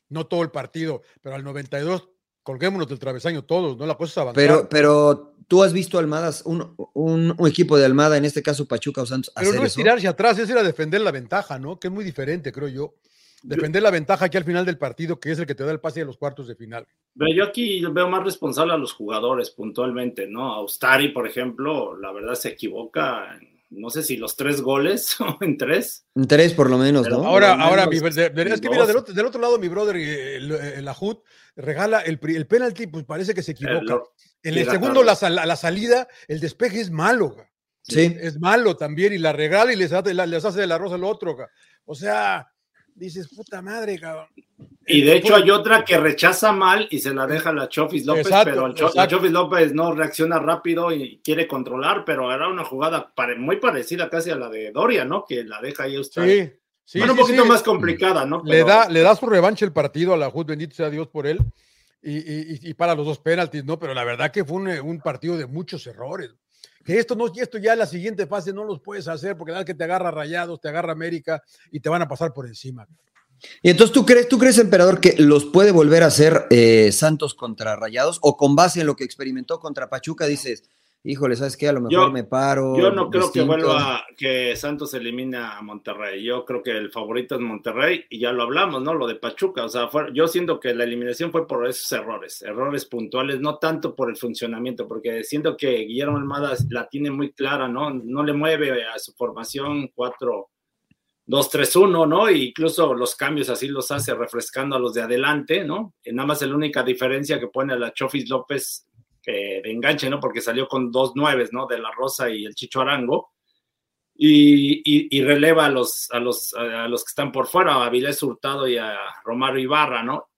No todo el partido, pero al 92 colguémonos del travesaño todos, no la puedes avanzar. Pero, pero tú has visto Almadas, un, un- un equipo de Almada, en este caso Pachuca o Santos, Pero hacer no es eso. tirarse atrás, es ir a defender la ventaja, ¿no? Que es muy diferente, creo yo. Defender la ventaja aquí al final del partido, que es el que te da el pase a los cuartos de final. Pero yo aquí veo más responsable a los jugadores puntualmente, ¿no? A Ustari, por ejemplo, la verdad se equivoca, en, no sé si los tres goles o en tres. En tres por lo menos, Pero ¿no? Ahora, ahora, mi- de- de- es que mira, del otro, del otro lado, mi brother, eh, el, el Ajud, regala el, pri- el penalti, pues parece que se equivoca. Lo- en el segundo, la, la salida, el despeje es malo. Sí. Es malo también, y la regala y les les hace de la rosa al otro. O sea, dices, puta madre, cabrón. Y de hecho hay otra que rechaza mal y se la deja a la Chofis López, Exacto, pero el Cho-. Chofis López no reacciona rápido y quiere controlar, pero era una jugada pare- muy parecida casi a la de Doria, ¿no? Que la deja ahí usted. Sí, sí, bueno, un poquito sí. más complicada, ¿no? le da, le da su revancha el partido a la JUT, bendito sea Dios por él, y, y- para los dos penaltis, ¿no? Pero la verdad que fue un, un partido de muchos errores. Que esto no, esto ya la siguiente fase no los puedes hacer, porque nada que te agarra Rayados, te agarra América y te van a pasar por encima. Y entonces, ¿tú crees, tú crees, emperador, que los puede volver a hacer eh, Santos contra Rayados? ¿O con base en lo que experimentó contra Pachuca dices, híjole, ¿sabes qué? A lo mejor Yo- me paro. Yo no creo que distinto"? vuelva que Santos elimine a Monterrey. Yo creo que el favorito es Monterrey y ya lo hablamos, ¿no? Lo de Pachuca. O sea, fue- yo siento que la eliminación fue por esos errores, errores puntuales, no tanto por el funcionamiento, porque siento que Guillermo Almada la tiene muy clara, ¿no? No le mueve a su formación 4. 2-3-1, ¿no? E incluso los cambios así los hace refrescando a los de adelante, ¿no? Y nada más es la única diferencia que pone a la Chofis López eh, de enganche, ¿no? Porque salió con dos nueves, ¿no? De la Rosa y el Chicho Arango. Y, y- y releva a los, a, los, a los que están por fuera, a Avilés Hurtado y a Romario Ibarra, ¿no?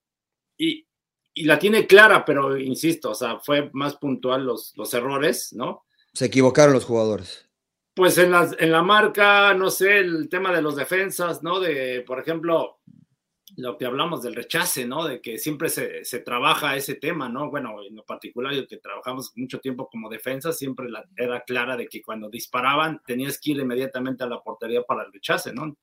Y y la tiene clara, pero insisto, o sea, fue más puntual los, los errores, ¿no? Se equivocaron los jugadores. Pues en la, en la marca, no sé, el tema de los defensas, ¿no? De, por ejemplo, lo que hablamos del rechace, ¿no? De que siempre se, se trabaja ese tema, ¿no? Bueno, en lo particular, yo que trabajamos mucho tiempo como defensa, siempre la, era clara de que cuando disparaban tenías que ir inmediatamente a la portería para el rechace, ¿no?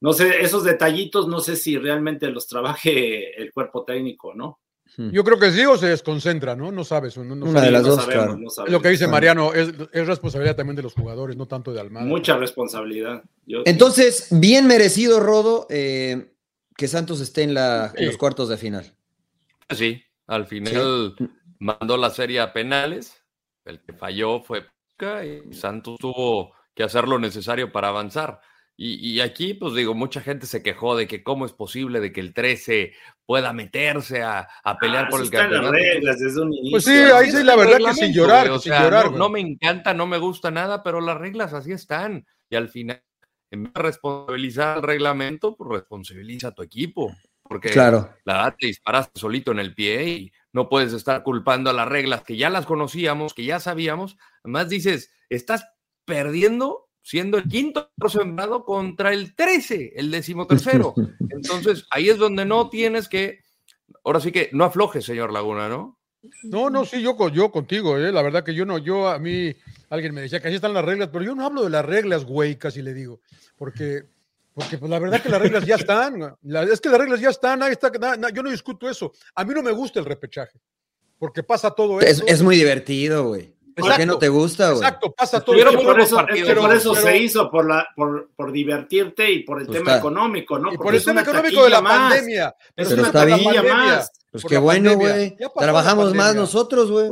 No sé, esos detallitos, no sé si realmente los trabaje el cuerpo técnico, ¿no? Yo creo que sí o se desconcentra, ¿no? No sabes. No, no Una de sabes. las no dos, sabemos, claro. no lo que dice. Mariano, es, es responsabilidad también de los jugadores, no tanto de Almada. Mucha responsabilidad. Yo- Entonces, bien merecido, Rodo, eh, que Santos esté en, la, en Sí. los cuartos de final. Sí, al final mandó la serie a penales. El que falló fue Pachuca y Santos tuvo que hacer lo necesario para avanzar. Y, y aquí, pues digo, mucha gente se quejó de que cómo es posible de que el 13 pueda meterse a, a pelear Ah, por sí el campeonato. reglas desde un inicio. Pues sí, ahí sí, la verdad que sin llorar, o sin sea, llorar. no, no me encanta, no me gusta nada, pero las reglas así están. Y al final, en vez de responsabilizar el reglamento, pues responsabiliza a tu equipo. Porque Claro. la verdad te disparaste solito en el pie y no puedes estar culpando a las reglas que ya las conocíamos, que ya sabíamos. Además dices, estás perdiendo siendo el quinto sembrado contra el 13, el decimotercero. Entonces, ahí es donde no tienes que, ahora sí que no aflojes, señor Laguna, ¿no? No, no, sí, yo, yo contigo, ¿eh? la verdad que yo no, yo a mí, alguien me decía que así están las reglas, pero yo no hablo de las reglas, güey, casi le digo, porque, porque pues, la verdad que las reglas ya están. La- es que las reglas ya están, ahí está, na- na- yo no discuto eso, a mí no me gusta el repechaje, porque pasa todo Es, eso. es muy divertido, güey. ¿Por qué no Exacto, te gusta, güey? Exacto, pasa todo Estuvieron Es que eso. por eso, partidos, por pero- eso pero- se hizo, por, la, por, por divertirte y por el Pues tema está. económico, ¿no? Y por el tema económico de la más. pandemia. Es Pero una está bien. más. Pues por qué bueno, güey. Trabajamos más nosotros, güey.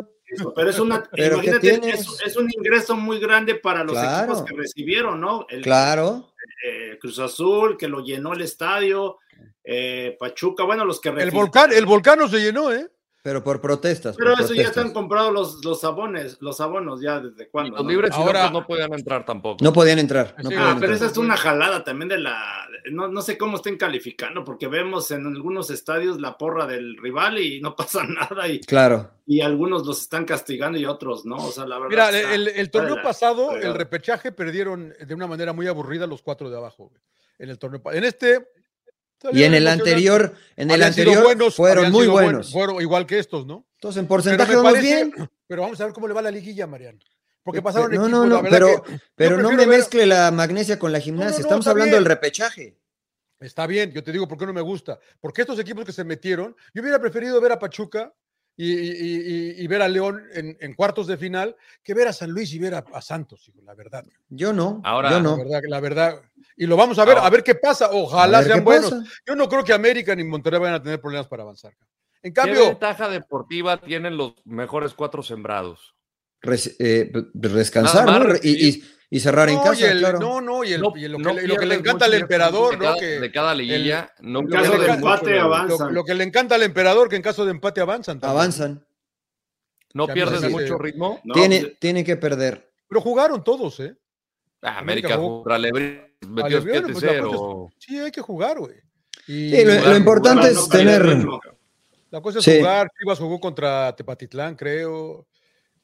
Pero es una, Pero ¿qué imagínate, tienes? es, es un ingreso muy grande para los Claro. equipos que recibieron, ¿no? El, Claro. eh, Cruz Azul, que lo llenó el estadio, eh, Pachuca, bueno, los que El volcán, el volcán no se llenó, ¿eh? Pero por protestas. Pero por eso ya están comprados los, los abones, los abonos ya desde cuándo. los libres Ahora- no podían entrar tampoco. No podían entrar. No Sí, podían Ah, pero entrar. esa es una jalada también de la. No, no sé cómo estén calificando, porque vemos en algunos estadios la porra del rival y no pasa nada, y, Claro. y algunos los están castigando y otros no. O sea, la verdad. Mira, está- el, el torneo pasado, el repechaje, perdieron de una manera muy aburrida los cuatro de abajo. En el torneo. En este. Y en el anterior, en el anterior buenos, fueron muy buenos. Fueron igual que estos, ¿no? Entonces, en porcentaje vamos bien. Pero vamos a ver cómo le va la liguilla, Mariano. Porque Eh, pasaron no, equipos, no, no, pero, pero no me ver- mezcle la magnesia con la gimnasia. no, Estamos hablando bien. del repechaje. Está bien, yo te digo por qué no me gusta. Porque estos equipos que se metieron, yo hubiera preferido ver a Pachuca y, y- y- y ver a León en, en cuartos de final que ver a San Luis y ver a, a Santos, hijo, la verdad. Yo no. Ahora- yo La no. verdad, la verdad. Y lo vamos a ver, Ahora- a ver qué pasa. Ojalá sean qué buenos. pasa. Yo no creo que América ni Monterrey vayan a tener problemas para avanzar. En ¿Qué cambio, ventaja deportiva tienen los mejores cuatro sembrados? Res- eh, descansar. Y, y- cerrar en no, casa, y el- claro. no, no, y, el- No- y lo, no que, le- lo que le pierdes encanta al mucho emperador, de ¿no? cada, Que de cada liguilla. no En lo que caso le de encanta- empate lo- avanzan. lo que le encanta al emperador, que en caso de empate avanzan. también. Avanzan. no pierdes mucho ritmo. No, tiene, pues, tiene que perder. Pero jugaron todos, ¿eh? Ah, América contra Lebrón metió Lebrón, pues, la 7-0. cosa Sí, hay que jugar, güey. Y Sí, lo, importante jugar, es no tener. la cosa es Sí. jugar. Chivas jugó contra Tepatitlán, creo.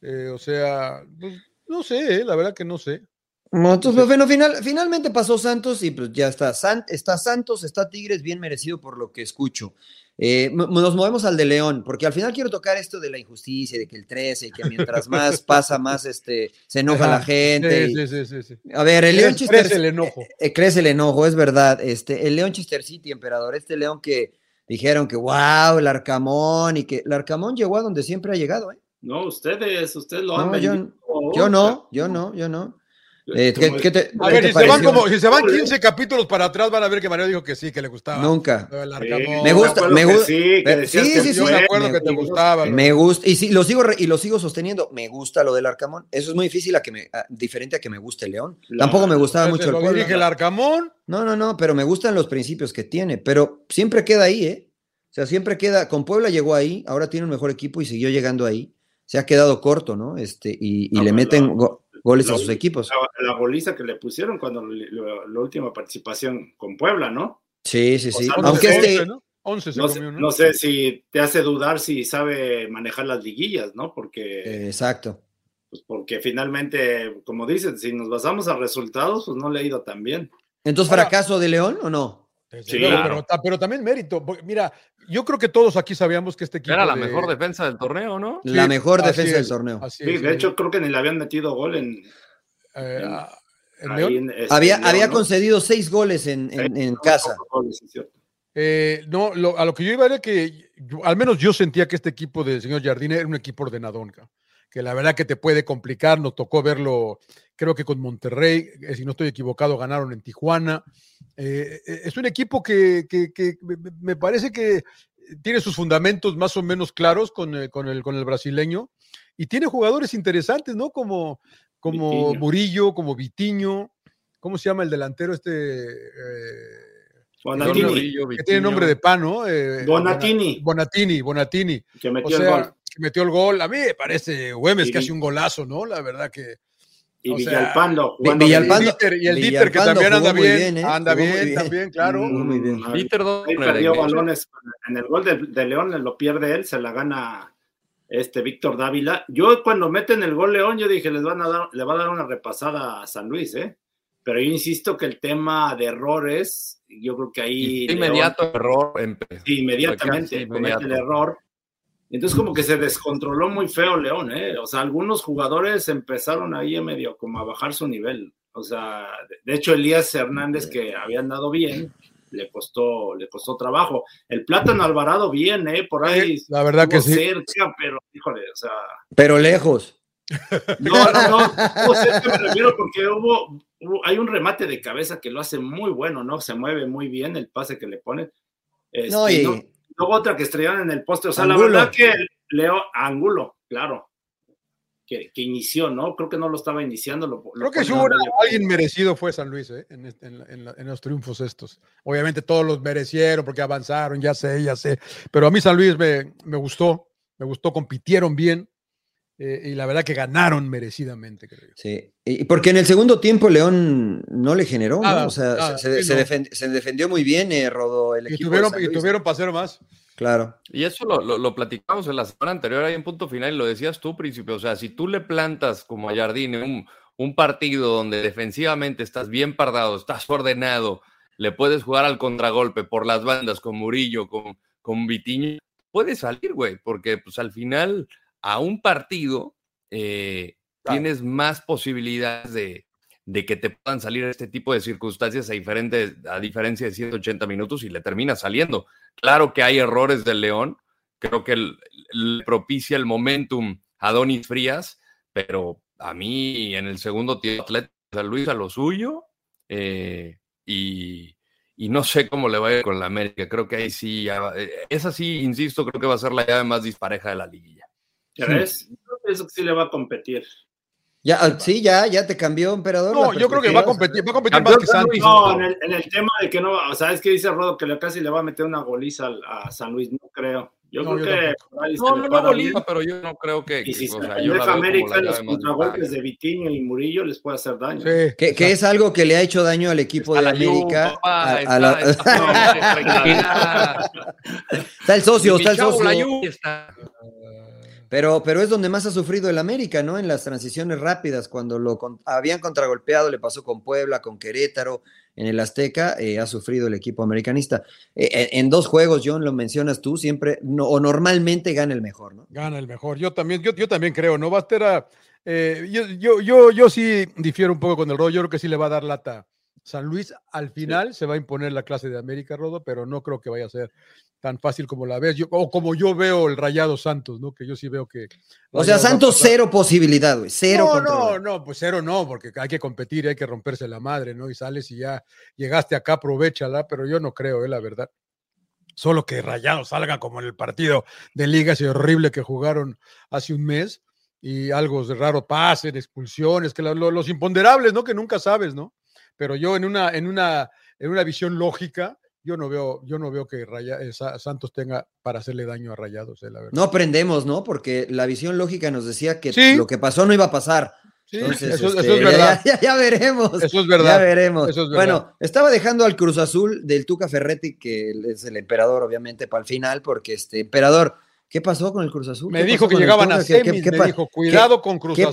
Eh, o sea, pues, no sé, eh, la verdad que no sé. No, entonces, pues, bueno, final, finalmente pasó Santos y pues ya está. San- está Santos, está Tigres, bien merecido por lo que escucho. Eh, nos movemos al de León, porque al final quiero tocar esto de la injusticia, de que el 13, que mientras más pasa, más este, se enoja la gente. Sí, y- sí, sí, sí, sí. A ver, el León Crece- Chester- crece el enojo. eh, crece el enojo, es verdad. Este, el León Chester City, emperador, este León que dijeron que wow, el Arcamón y que el Arcamón llegó a donde siempre ha llegado, ¿eh? No, ustedes, ustedes lo No, han yo-. Yo no, yo no, yo no. Eh, ¿qué- Como- qué te- A ¿qué ver, te si se, van como, si se van 15 capítulos para atrás, van a ver que Mario dijo que sí, que le gustaba. Nunca. El Sí, Arcamón. Me gusta, me gusta. Sí, que sí, que sí, sí. me acuerdo me- que te gustaba. Me gusta, y sí, lo sigo re- y lo sigo sosteniendo. Me gusta lo del Arcamón. Eso es muy difícil a que me, a- diferente a que me guste el León. La- Tampoco me gustaba mucho el Puebla. dirige el Arcamón. No, no, no, pero me gustan los principios que tiene. Pero siempre queda ahí, ¿eh? O sea, siempre queda. Con Puebla llegó ahí, ahora tiene un mejor equipo y siguió llegando ahí. Se ha quedado corto, ¿no? Este, y, y No, le pero meten go- goles a sus equipos. La, la goliza que le pusieron cuando la última participación con Puebla, ¿no? Sí, sí, sí. sea, Aunque 11, este, ¿no? 11 se No sé, comió, ¿no? no sé si te hace dudar si sabe manejar las liguillas, ¿no? Porque, Eh, exacto. pues porque finalmente, como dicen, si nos basamos a resultados, pues no le ha ido tan bien. Entonces, ¿fracaso de León o no? Desde Sí, luego, claro. pero, ta- pero también mérito. Mira, yo creo que todos aquí sabíamos que este equipo. Era la de- mejor defensa del torneo, ¿no? La mejor defensa del torneo. Sí, de sí. hecho, creo que ni le habían metido gol en, Eh, en- ah, este Había, León, había ¿no? concedido seis goles en, en- en casa. Goles. Eh, no, lo- a lo que yo iba era que yo- al menos yo sentía que este equipo del señor Jardine era un equipo ordenadón, que la verdad que te puede complicar, nos tocó verlo, creo que con Monterrey, eh, si no estoy equivocado, ganaron en Tijuana. Eh, eh, es un equipo que, que- que me- parece que tiene sus fundamentos más o menos claros con, el- con, el, con el brasileño y tiene jugadores interesantes, ¿no? Como, como. Murillo, como Vitiño, ¿cómo se llama el delantero este? Eh, Bonatini, Murillo, que tiene nombre de pan, ¿no? Eh, Bonatini. Bonatini, Bonatini. que O metió el sea, gol. Que metió el gol. A mí me parece Güemes Y que hace un golazo, ¿no? La verdad que. Y o sea, Villalpando. Villalpando- Dieter, y el Dieter que Villalpando también anda bien. bien, ¿eh? Anda bien, bien. también, claro. muy bien. Perdió balones en el gol de, de León, lo pierde él, se la gana este Víctor Dávila. Yo cuando meten el gol León, yo dije, les van a dar, le va a dar una repasada a San Luis, ¿eh? Pero yo insisto que el tema de errores, yo creo que ahí León- inmediato error. sí, inmediatamente comete el error. Entonces como que se descontroló muy feo León, ¿eh? O sea, algunos jugadores empezaron ahí a medio como a bajar su nivel. O sea, de- hecho Elías Hernández que había andado bien, le costó, le costó trabajo. El Plátano Alvarado bien, ¿eh? Por ahí la verdad que sí. cerca, pero híjole, o sea, Pero lejos. no, no, no, estuvo cerca, me refiero porque hubo, hubo- hay un remate de cabeza que lo hace muy bueno, ¿no? Se mueve muy bien el pase que le ponen. Este, No, y- no- luego otra que estrellaron en el poste. O sea, Angulo. la verdad que Leo Angulo, claro, que, que inició, ¿no? Creo que no lo estaba iniciando. Lo, lo Creo que si alguien merecido fue San Luis, ¿eh? en, este- en la- en la- en los triunfos estos. Obviamente todos los merecieron porque avanzaron, ya sé, ya sé. Pero a mí San Luis me, me gustó, me gustó, compitieron bien eh, y la verdad que ganaron merecidamente, creo yo. Sí. Y porque en el segundo tiempo León no le generó, ¿no? Nada, O sea, nada, se, sí, se no. defen- se defendió muy bien, eh, Rodó, el Y equipo. de tuvieron, y Luis. tuvieron para hacer más. Claro. Y eso lo, lo, lo platicamos en la semana anterior, ahí en punto final, y lo decías tú, príncipe. O sea, si tú le plantas como a Jardine un, un partido donde defensivamente estás bien pardado, estás ordenado, le puedes jugar al contragolpe por las bandas con Murillo, con, con Vitiño, puede salir, güey, porque pues al final a un partido eh, Claro. tienes más posibilidades de, de que te puedan salir este tipo de circunstancias a, diferentes, a diferencia de 180 minutos y le termina saliendo. Claro que hay errores del León, creo que le propicia el momentum a Donis Frías, pero a mí en el segundo tiempo Atlético San Luis a lo suyo eh, y, y no sé cómo le va a ir con la América. Creo que ahí sí, eh, esa sí, insisto, creo que va a ser la llave más dispareja de la liguilla. ¿Ya ves? Yo pienso que sí le va a competir. Ya, ah, sí, ya, ya te cambió, emperador. No, yo creo que va a competir, va a competir más que San. Luis. No, en el, en el tema de que no, o sea, es que dice Rodo que le casi le va a meter una goliza al- a San Luis, no creo. Yo No, creo yo que No, no, no, bien. pero yo no creo que. Y si o se sea, yo la América, la los contragolpes de Vitinho y Murillo les puede hacer daño. Sí, Que, que es algo que le ha hecho daño al equipo Está de América. está- el socio, está el socio. Está- Pero, pero es donde más ha sufrido el América, ¿no? En las transiciones rápidas, cuando lo con- habían contragolpeado, le pasó con Puebla, con Querétaro, en el Azteca, eh, ha sufrido el equipo americanista. Eh, en, en dos juegos, John, lo mencionas tú, siempre, no, o normalmente gana el mejor, ¿no? Gana el mejor. Yo también, yo, yo también creo, ¿no? Va a estar a- eh, yo, yo, yo, yo sí difiero un poco con el Rodo. Yo creo que sí le va a dar lata. San Luis al final se va a imponer la clase de América, Rodo, pero no creo que vaya a ser tan fácil como la ves. Yo, o como yo veo el Rayado Santos, ¿no? Que yo sí veo que. O sea, Santos cero posibilidad, güey, cero no, no, no, pues cero no, porque hay que competir, hay que romperse la madre, ¿no? Y sales y ya llegaste acá, aprovechala, pero yo no creo, eh, la verdad. Solo que Rayados salga como en el partido de liga ese horrible que jugaron hace un mes y algo de raro pasen, expulsiones, que la- lo- los imponderables, ¿no? Que nunca sabes, ¿no? Pero yo en una, en una, en una visión lógica, yo no veo, yo no veo que Raya- eh, Sa- Santos tenga para hacerle daño a Rayados, eh, la verdad. No aprendemos, ¿no? Porque la visión lógica nos decía que Sí. lo que pasó no iba a pasar. Sí, Entonces, eso, eso este, es verdad. Ya, ya- ya veremos. Eso es verdad. Ya veremos. Eso es verdad. bueno, estaba dejando al Cruz Azul del Tuca Ferretti, que es el emperador, obviamente, para el final, porque este emperador, ¿qué pasó con el Cruz Azul? Me ¿Qué dijo que llegaban a Tuca? ¿Qué- qué- semis, qué me dijo, cuidado con Cruz qué Azul.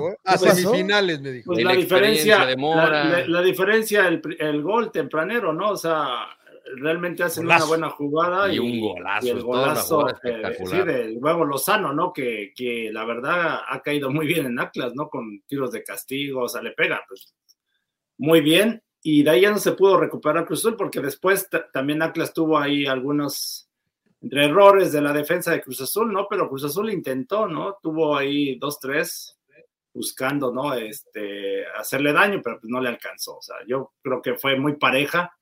¿Qué A pasó? semifinales, me dijo. Pues la diferencia, de la, Mora. la- la diferencia, el, el gol tempranero, ¿no? O sea, realmente hacen Golazo. una buena jugada Y y, un golazo, y el golazo eh, sí, del huevo Lozano, ¿no? Que, que la verdad ha caído muy bien en Atlas, ¿no? Con tiros de castigo, o sea, le pega, pues muy bien. Y de ahí ya no se pudo recuperar Cruz Azul porque después ta- también Atlas tuvo ahí algunos entre errores de la defensa de Cruz Azul, ¿no? Pero Cruz Azul intentó, ¿no? Tuvo ahí dos, tres buscando, ¿no? Este, hacerle daño, pero pues no le alcanzó. O sea, yo creo que fue muy pareja.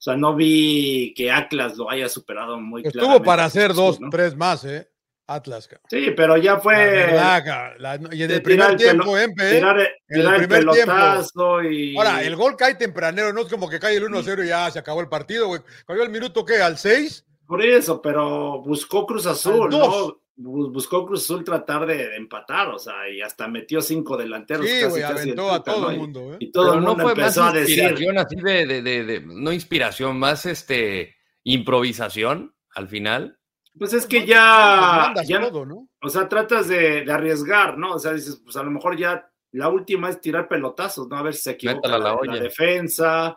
O sea, no vi que Atlas lo haya superado muy Estuvo claramente para hacer dos, ¿no? tres más, ¿eh? Atlas. cabrón. Sí, pero ya fue verdad, la- y en el primer el tiempo, pelo- el- en el tirar el, primer tiempo. y... Ahora, el gol cae tempranero, no es como que cae el 1-0 y ya se acabó el partido, güey. Cayó el minuto, ¿qué? ¿Al 6? Por eso, pero buscó Cruz Azul. ¿no? Bu- Buscó Cruz Azul tratar de, de empatar, o sea, y hasta metió cinco delanteros. Sí, casi, güey, casi aventó a todo ¿no? el mundo, ¿eh? Y todo Pero el no mundo fue más empezó a decir, inspiración así de, de- de- de- no inspiración, más este improvisación al final. pues es que Pues ya, mandas ya todo, ¿no? o sea, tratas de, de arriesgar, ¿no? O sea, dices, pues a lo mejor ya la última es tirar pelotazos, ¿no? A ver si se equivoca la la, la defensa,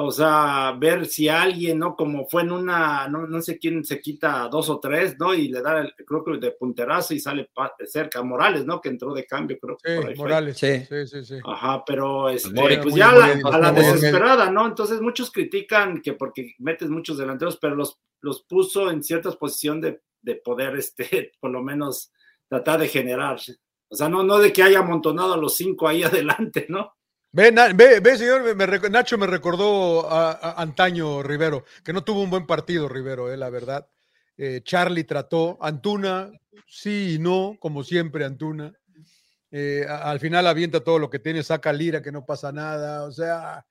o sea, ver si alguien, ¿no? Como fue en una, no, no sé quién se quita dos o tres, ¿no? Y le da, el, creo que de punterazo y sale pa- cerca Morales, ¿no? Que entró de cambio, creo que por Sí, ahí. Morales. Sí. Sí, sí, sí. Ajá, pero este, pues muy ya la, muy a la desesperada, ¿no? Entonces muchos critican que porque metes muchos delanteros, pero los, los puso en ciertas posiciones de, de poder, este, por lo menos tratar de generar. O sea, no, no de que haya amontonado a los cinco ahí adelante, ¿no? Ve, ve, señor, me- Nacho me recordó a, antaño Rivero, que no tuvo un buen partido Rivero, eh, la verdad. Eh, Charlie trató, Antuna, sí y no, como siempre Antuna. Eh, al final avienta todo lo que tiene, saca Lira, que no pasa nada. O sea,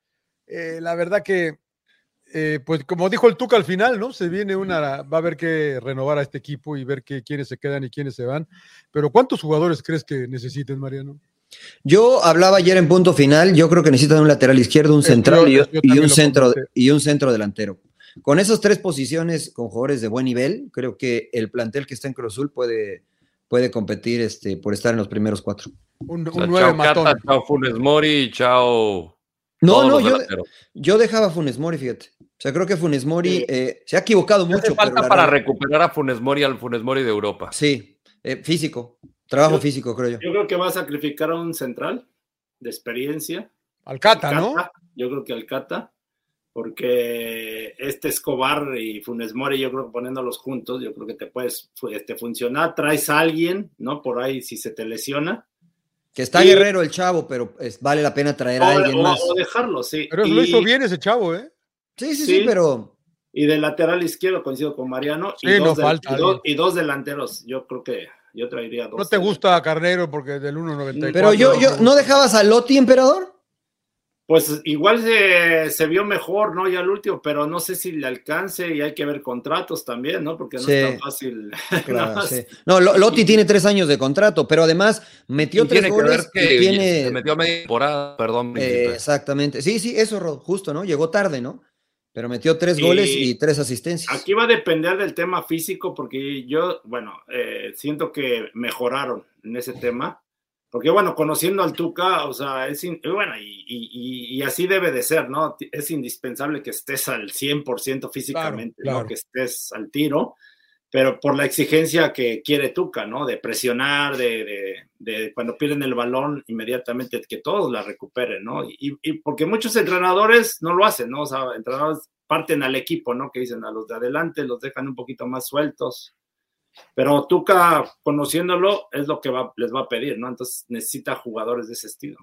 eh, la verdad que, pues como dijo el Tuca al final, ¿no? Se viene una, va a haber que renovar a este equipo y ver que, quiénes se quedan y quiénes se van. Pero ¿cuántos jugadores crees que necesiten, Mariano? Yo hablaba ayer en punto final, yo creo que necesitan un lateral izquierdo, un central yo- y, yo y también un centro y un centro delantero. Con esas tres posiciones con jugadores de buen nivel, creo que el plantel que está en Cruz Azul puede, puede competir este, por estar en los primeros cuatro. Un, O sea, un nueve chao matón. Cata, chao Funes Mori, chao. No, no, yo, yo dejaba a Funes Mori, fíjate. O sea, creo que Funes Mori Sí. eh, se ha equivocado ¿Qué mucho. hace falta pero para recuperar a Funes Mori al Funes Mori de Europa? Sí, eh, físico, trabajo Yo- físico, creo yo. Yo creo que va a sacrificar a un central de experiencia. Alcata, ¿no? Yo creo que Alcata, porque este Escobar y Funes Mori, yo creo que poniéndolos juntos, yo creo que te puedes este, funcionar. Traes a alguien, ¿no? Por ahí si se te lesiona. Que está y- guerrero el chavo, pero es- vale la pena traer a O, alguien o- más. o dejarlo, sí. Pero y, lo hizo bien ese chavo, ¿eh? Sí, sí, sí, sí. pero y de lateral izquierdo coincido con Mariano. y, Sí, dos no falta y, dos, alguien. y dos delanteros. Yo creo que yo traería dos. No te gusta Carnero porque del 1.94. pero yo, yo, ¿no dejabas a Lotti, emperador? Pues igual se, se vio mejor, ¿no? Ya el último, pero no sé si le alcance y hay que ver contratos también, ¿no? Porque no Sí. es tan fácil. Claro, sí. No, Lo- Lotti tiene tres años de contrato, pero además metió Y tres tiene que ver goles que y tiene. se metió a media temporada, perdón. eh, exactamente. Sí, sí, eso, Rod, justo, ¿no? Llegó tarde, ¿no? Pero metió tres goles y tres asistencias. Aquí va a depender del tema físico, porque yo, bueno, eh, siento que mejoraron en ese tema. Porque, bueno, conociendo al Tuca, o sea, es in- bueno, y, y- y- y así debe de ser, ¿no? Es indispensable que estés al 100% físicamente, Claro, claro. ¿no? Que estés al tiro, pero por la exigencia que quiere Tuca, ¿no? De presionar, de, de- de cuando pierden el balón, inmediatamente que todos la recuperen, ¿no? Y, y porque muchos entrenadores no lo hacen, ¿no? O sea, entrenadores parten al equipo, ¿no? Que dicen a los de adelante, los dejan un poquito más sueltos. Pero Tuca, conociéndolo, es lo que va- les va a pedir, ¿no? Entonces necesita jugadores de ese estilo.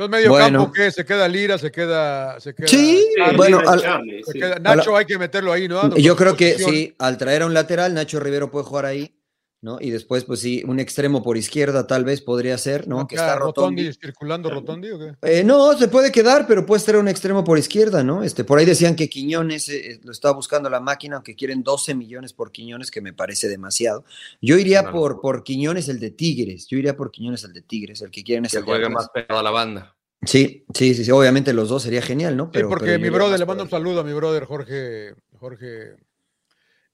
Entonces, medio Bueno. campo, ¿qué? ¿Se queda Lira? ¿Se queda.? Se queda Sí, bueno, al- se sí. queda- Nacho hay que meterlo ahí, ¿no? Yo creo que sí, al traer a un lateral, Nacho Rivero puede jugar ahí. ¿No? Y después, pues sí, un extremo por izquierda tal vez podría ser, ¿no? Que está Rotondi. Rotondi, circulando Rotondi o qué? Eh, no, se puede quedar, pero puede ser un extremo por izquierda, ¿no? Este, por ahí decían que Quiñones eh, eh, lo estaba buscando la máquina, aunque quieren 12 millones por Quiñones, que me parece demasiado. Yo iría por, por Quiñones el de Tigres, yo iría por Quiñones el de Tigres, el que quieren es Que el juegue más pegado a la banda. Sí, sí, sí, sí, obviamente los dos sería genial, ¿no? Sí, Pero, porque pero mi brother, le mando un saludo a mi brother Jorge, Jorge,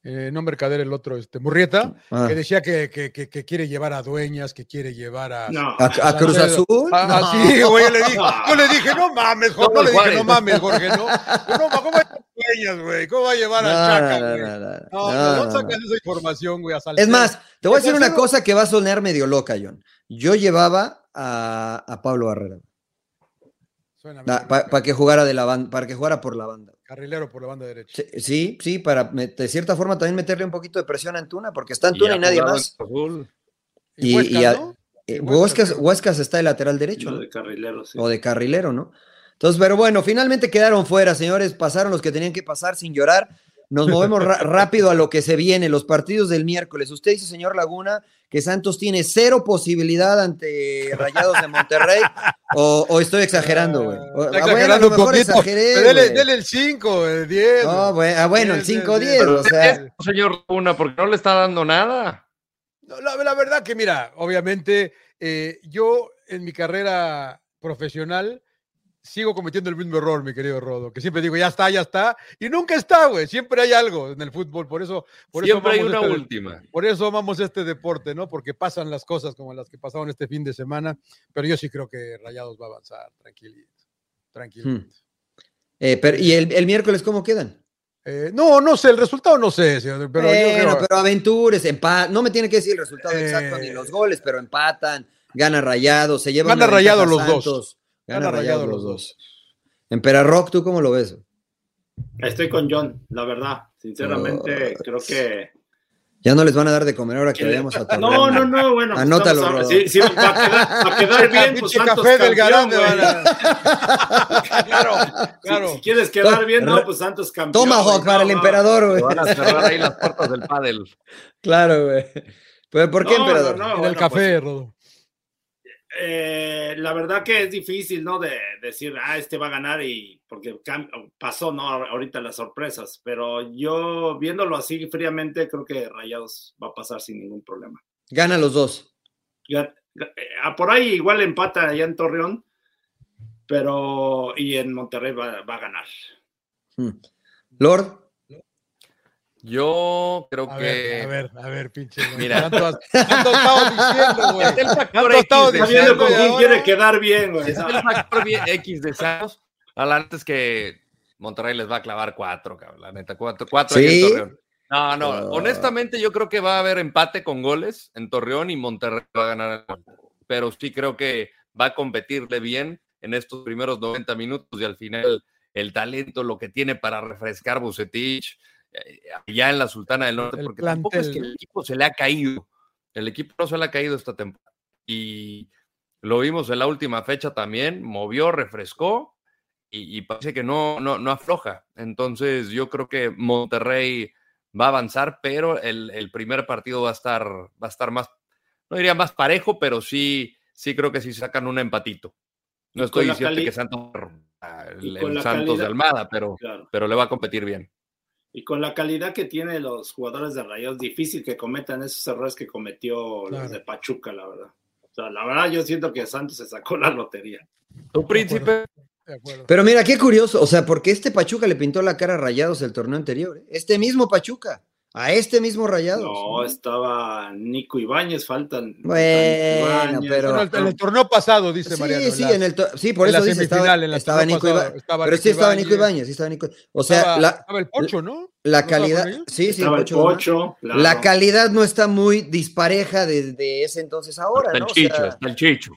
eh, no Mercader, el otro, este, Murrieta, Ah. que decía que, que- que- que quiere llevar a Dueñas, que quiere llevar a... No, ¿A, a Cruz. Azul? Ah, No. ah, sí, güey, yo le dije, yo le dije, no mames, Jorge, no No, le dije, no mames, Jorge, no. No, ¿cómo va a llevar a Dueñas, güey? ¿Cómo va a llevar No, a Chaca, no, güey? no, No, no, no, no, no, no, sacas no. esa información, güey, a Es Salcedo. más, te voy a decir una cosa que va a sonar medio loca, John. Yo llevaba a, a Pablo Barrera Suena para que jugara de la banda, para que jugara por la banda. Carrilero por la banda derecha. Sí, sí, para de cierta forma también meterle un poquito de presión a Antuna, porque está Antuna y, ha nadie más. Y- Huescas, y a- ¿no? Eh, Huescas, Huescas, creo. Huescas está de lateral derecho, de carrilero, sí. o de carrilero, ¿no? Entonces, pero bueno, finalmente quedaron fuera, señores, pasaron los que tenían que pasar sin llorar. Nos movemos rápido a lo que se viene, los partidos del miércoles. Usted dice, señor Laguna, que Santos tiene cero posibilidad ante Rayados de Monterrey, o, o estoy exagerando, güey. Ah, bueno, a exagerando lo un mejor poquito. exageré, dele, dele el 5, el 10. No, güey. güey, ah, bueno, el Sí, sí, 5-10, sí. o sea. Eso, señor Luna, porque no le está dando nada. No, la, la verdad que, mira, obviamente, eh, yo en mi carrera profesional sigo cometiendo el mismo error, mi querido Rodo, que siempre digo, ya está, ya está, y nunca está, güey. Siempre hay algo en el fútbol, por eso, por Siempre hay una este- última. Por eso amamos este deporte, ¿no? Porque pasan las cosas como las que pasaron este fin de semana, pero yo sí creo que Rayados va a avanzar, tranquilito, tranquilito. Eh, pero, ¿Y el, el miércoles cómo quedan? Eh, no, no sé, el resultado no sé, señor, pero yo bueno, creo- pero aventures, empa- no me tiene que decir el resultado exacto ni Eh. los goles, pero empatan, gana Rayados, se llevan Gana Rayados los dos. Gana, Gana Rayados los dos. Emperarrock, ¿tú cómo lo ves? Estoy con John, la verdad. Sinceramente, Oh. creo que. Ya no les van a dar de comer ahora que vayamos a No, Torreón. no, no, bueno. pues Anótalo, Rodo. Sí, sí, para quedar, para quedar bien, pues Santos café del campeón, güey. van a- claro, Si- claro. Si, quieres quedar bien, no, pues Santos campeón. Tomahawk güey. para No, el no. emperador, güey. Van a cerrar ahí las puertas del pádel. Claro, güey. Pero ¿por qué No, emperador? no, no, En el café, pues, Rodo. Eh, la verdad que es difícil, ¿no? De decir, ah, este va a ganar y porque pasó, ¿no? Ahorita las sorpresas, pero yo viéndolo así fríamente, creo que Rayados va a pasar sin ningún problema. Gana los dos. Ya- eh, por ahí igual empata allá en Torreón, pero y en Monterrey va, va a ganar. Hmm. Lord, Yo creo A que. ver, a ver, a ver, pinche. güey. Mira. Tanto has- tanto estabas diciendo, güey. Está el factor X de viendo con quién quiere quedar bien, güey. Es el factor X de Santos. A la neta es que Monterrey les va a clavar cuatro, cabrón, la neta. Cuatro, cuatro en Torreón. No, no, Ah. honestamente yo creo que va a haber empate con goles en Torreón y Monterrey va a ganar. Pero sí creo que va a competirle bien en estos primeros 90 minutos y al final el talento, lo que tiene para refrescar Bucetich allá en la Sultana del Norte, El porque tampoco es que el equipo se le ha caído. El equipo no se le ha caído esta temporada. Y lo vimos en la última fecha también, movió, refrescó y, y parece que no, no, no afloja. Entonces yo creo que Monterrey va a avanzar, pero el, el primer partido va a estar, va a estar más, no diría más parejo, pero sí, sí creo que sí sacan un empatito. No estoy diciendo que Santos, el, Santos de Almada, pero, Claro. pero le va a competir bien. Y con la calidad que tienen los jugadores de Rayados, difícil que cometan esos errores que cometió Claro. los de Pachuca, la verdad. O sea, la verdad yo siento que Santos se sacó la lotería. Tu príncipe, pero mira, qué curioso, o sea, porque este Pachuca le pintó la cara a Rayados el torneo anterior, ¿eh? este mismo Pachuca, a este mismo Rayados. No, estaba Nico Ibáñez, faltan. Bueno, pero- Bueno, en el torneo pasado, dice Sí, Mariano. sí, en el to- sí, por en la eso dice, estaba, en la estaba torneo Nico pasado, estaba Pero Nico sí estaba Nico Ibáñez. Sí estaba Nico. O sea, estaba, la, estaba el Pocho, ¿no? la ¿No calidad, sí, sí, Estaba el Pocho. Pocho, claro. La calidad no está muy dispareja desde ese entonces ahora, está ¿no? el O sea, Chicho, está el Chicho.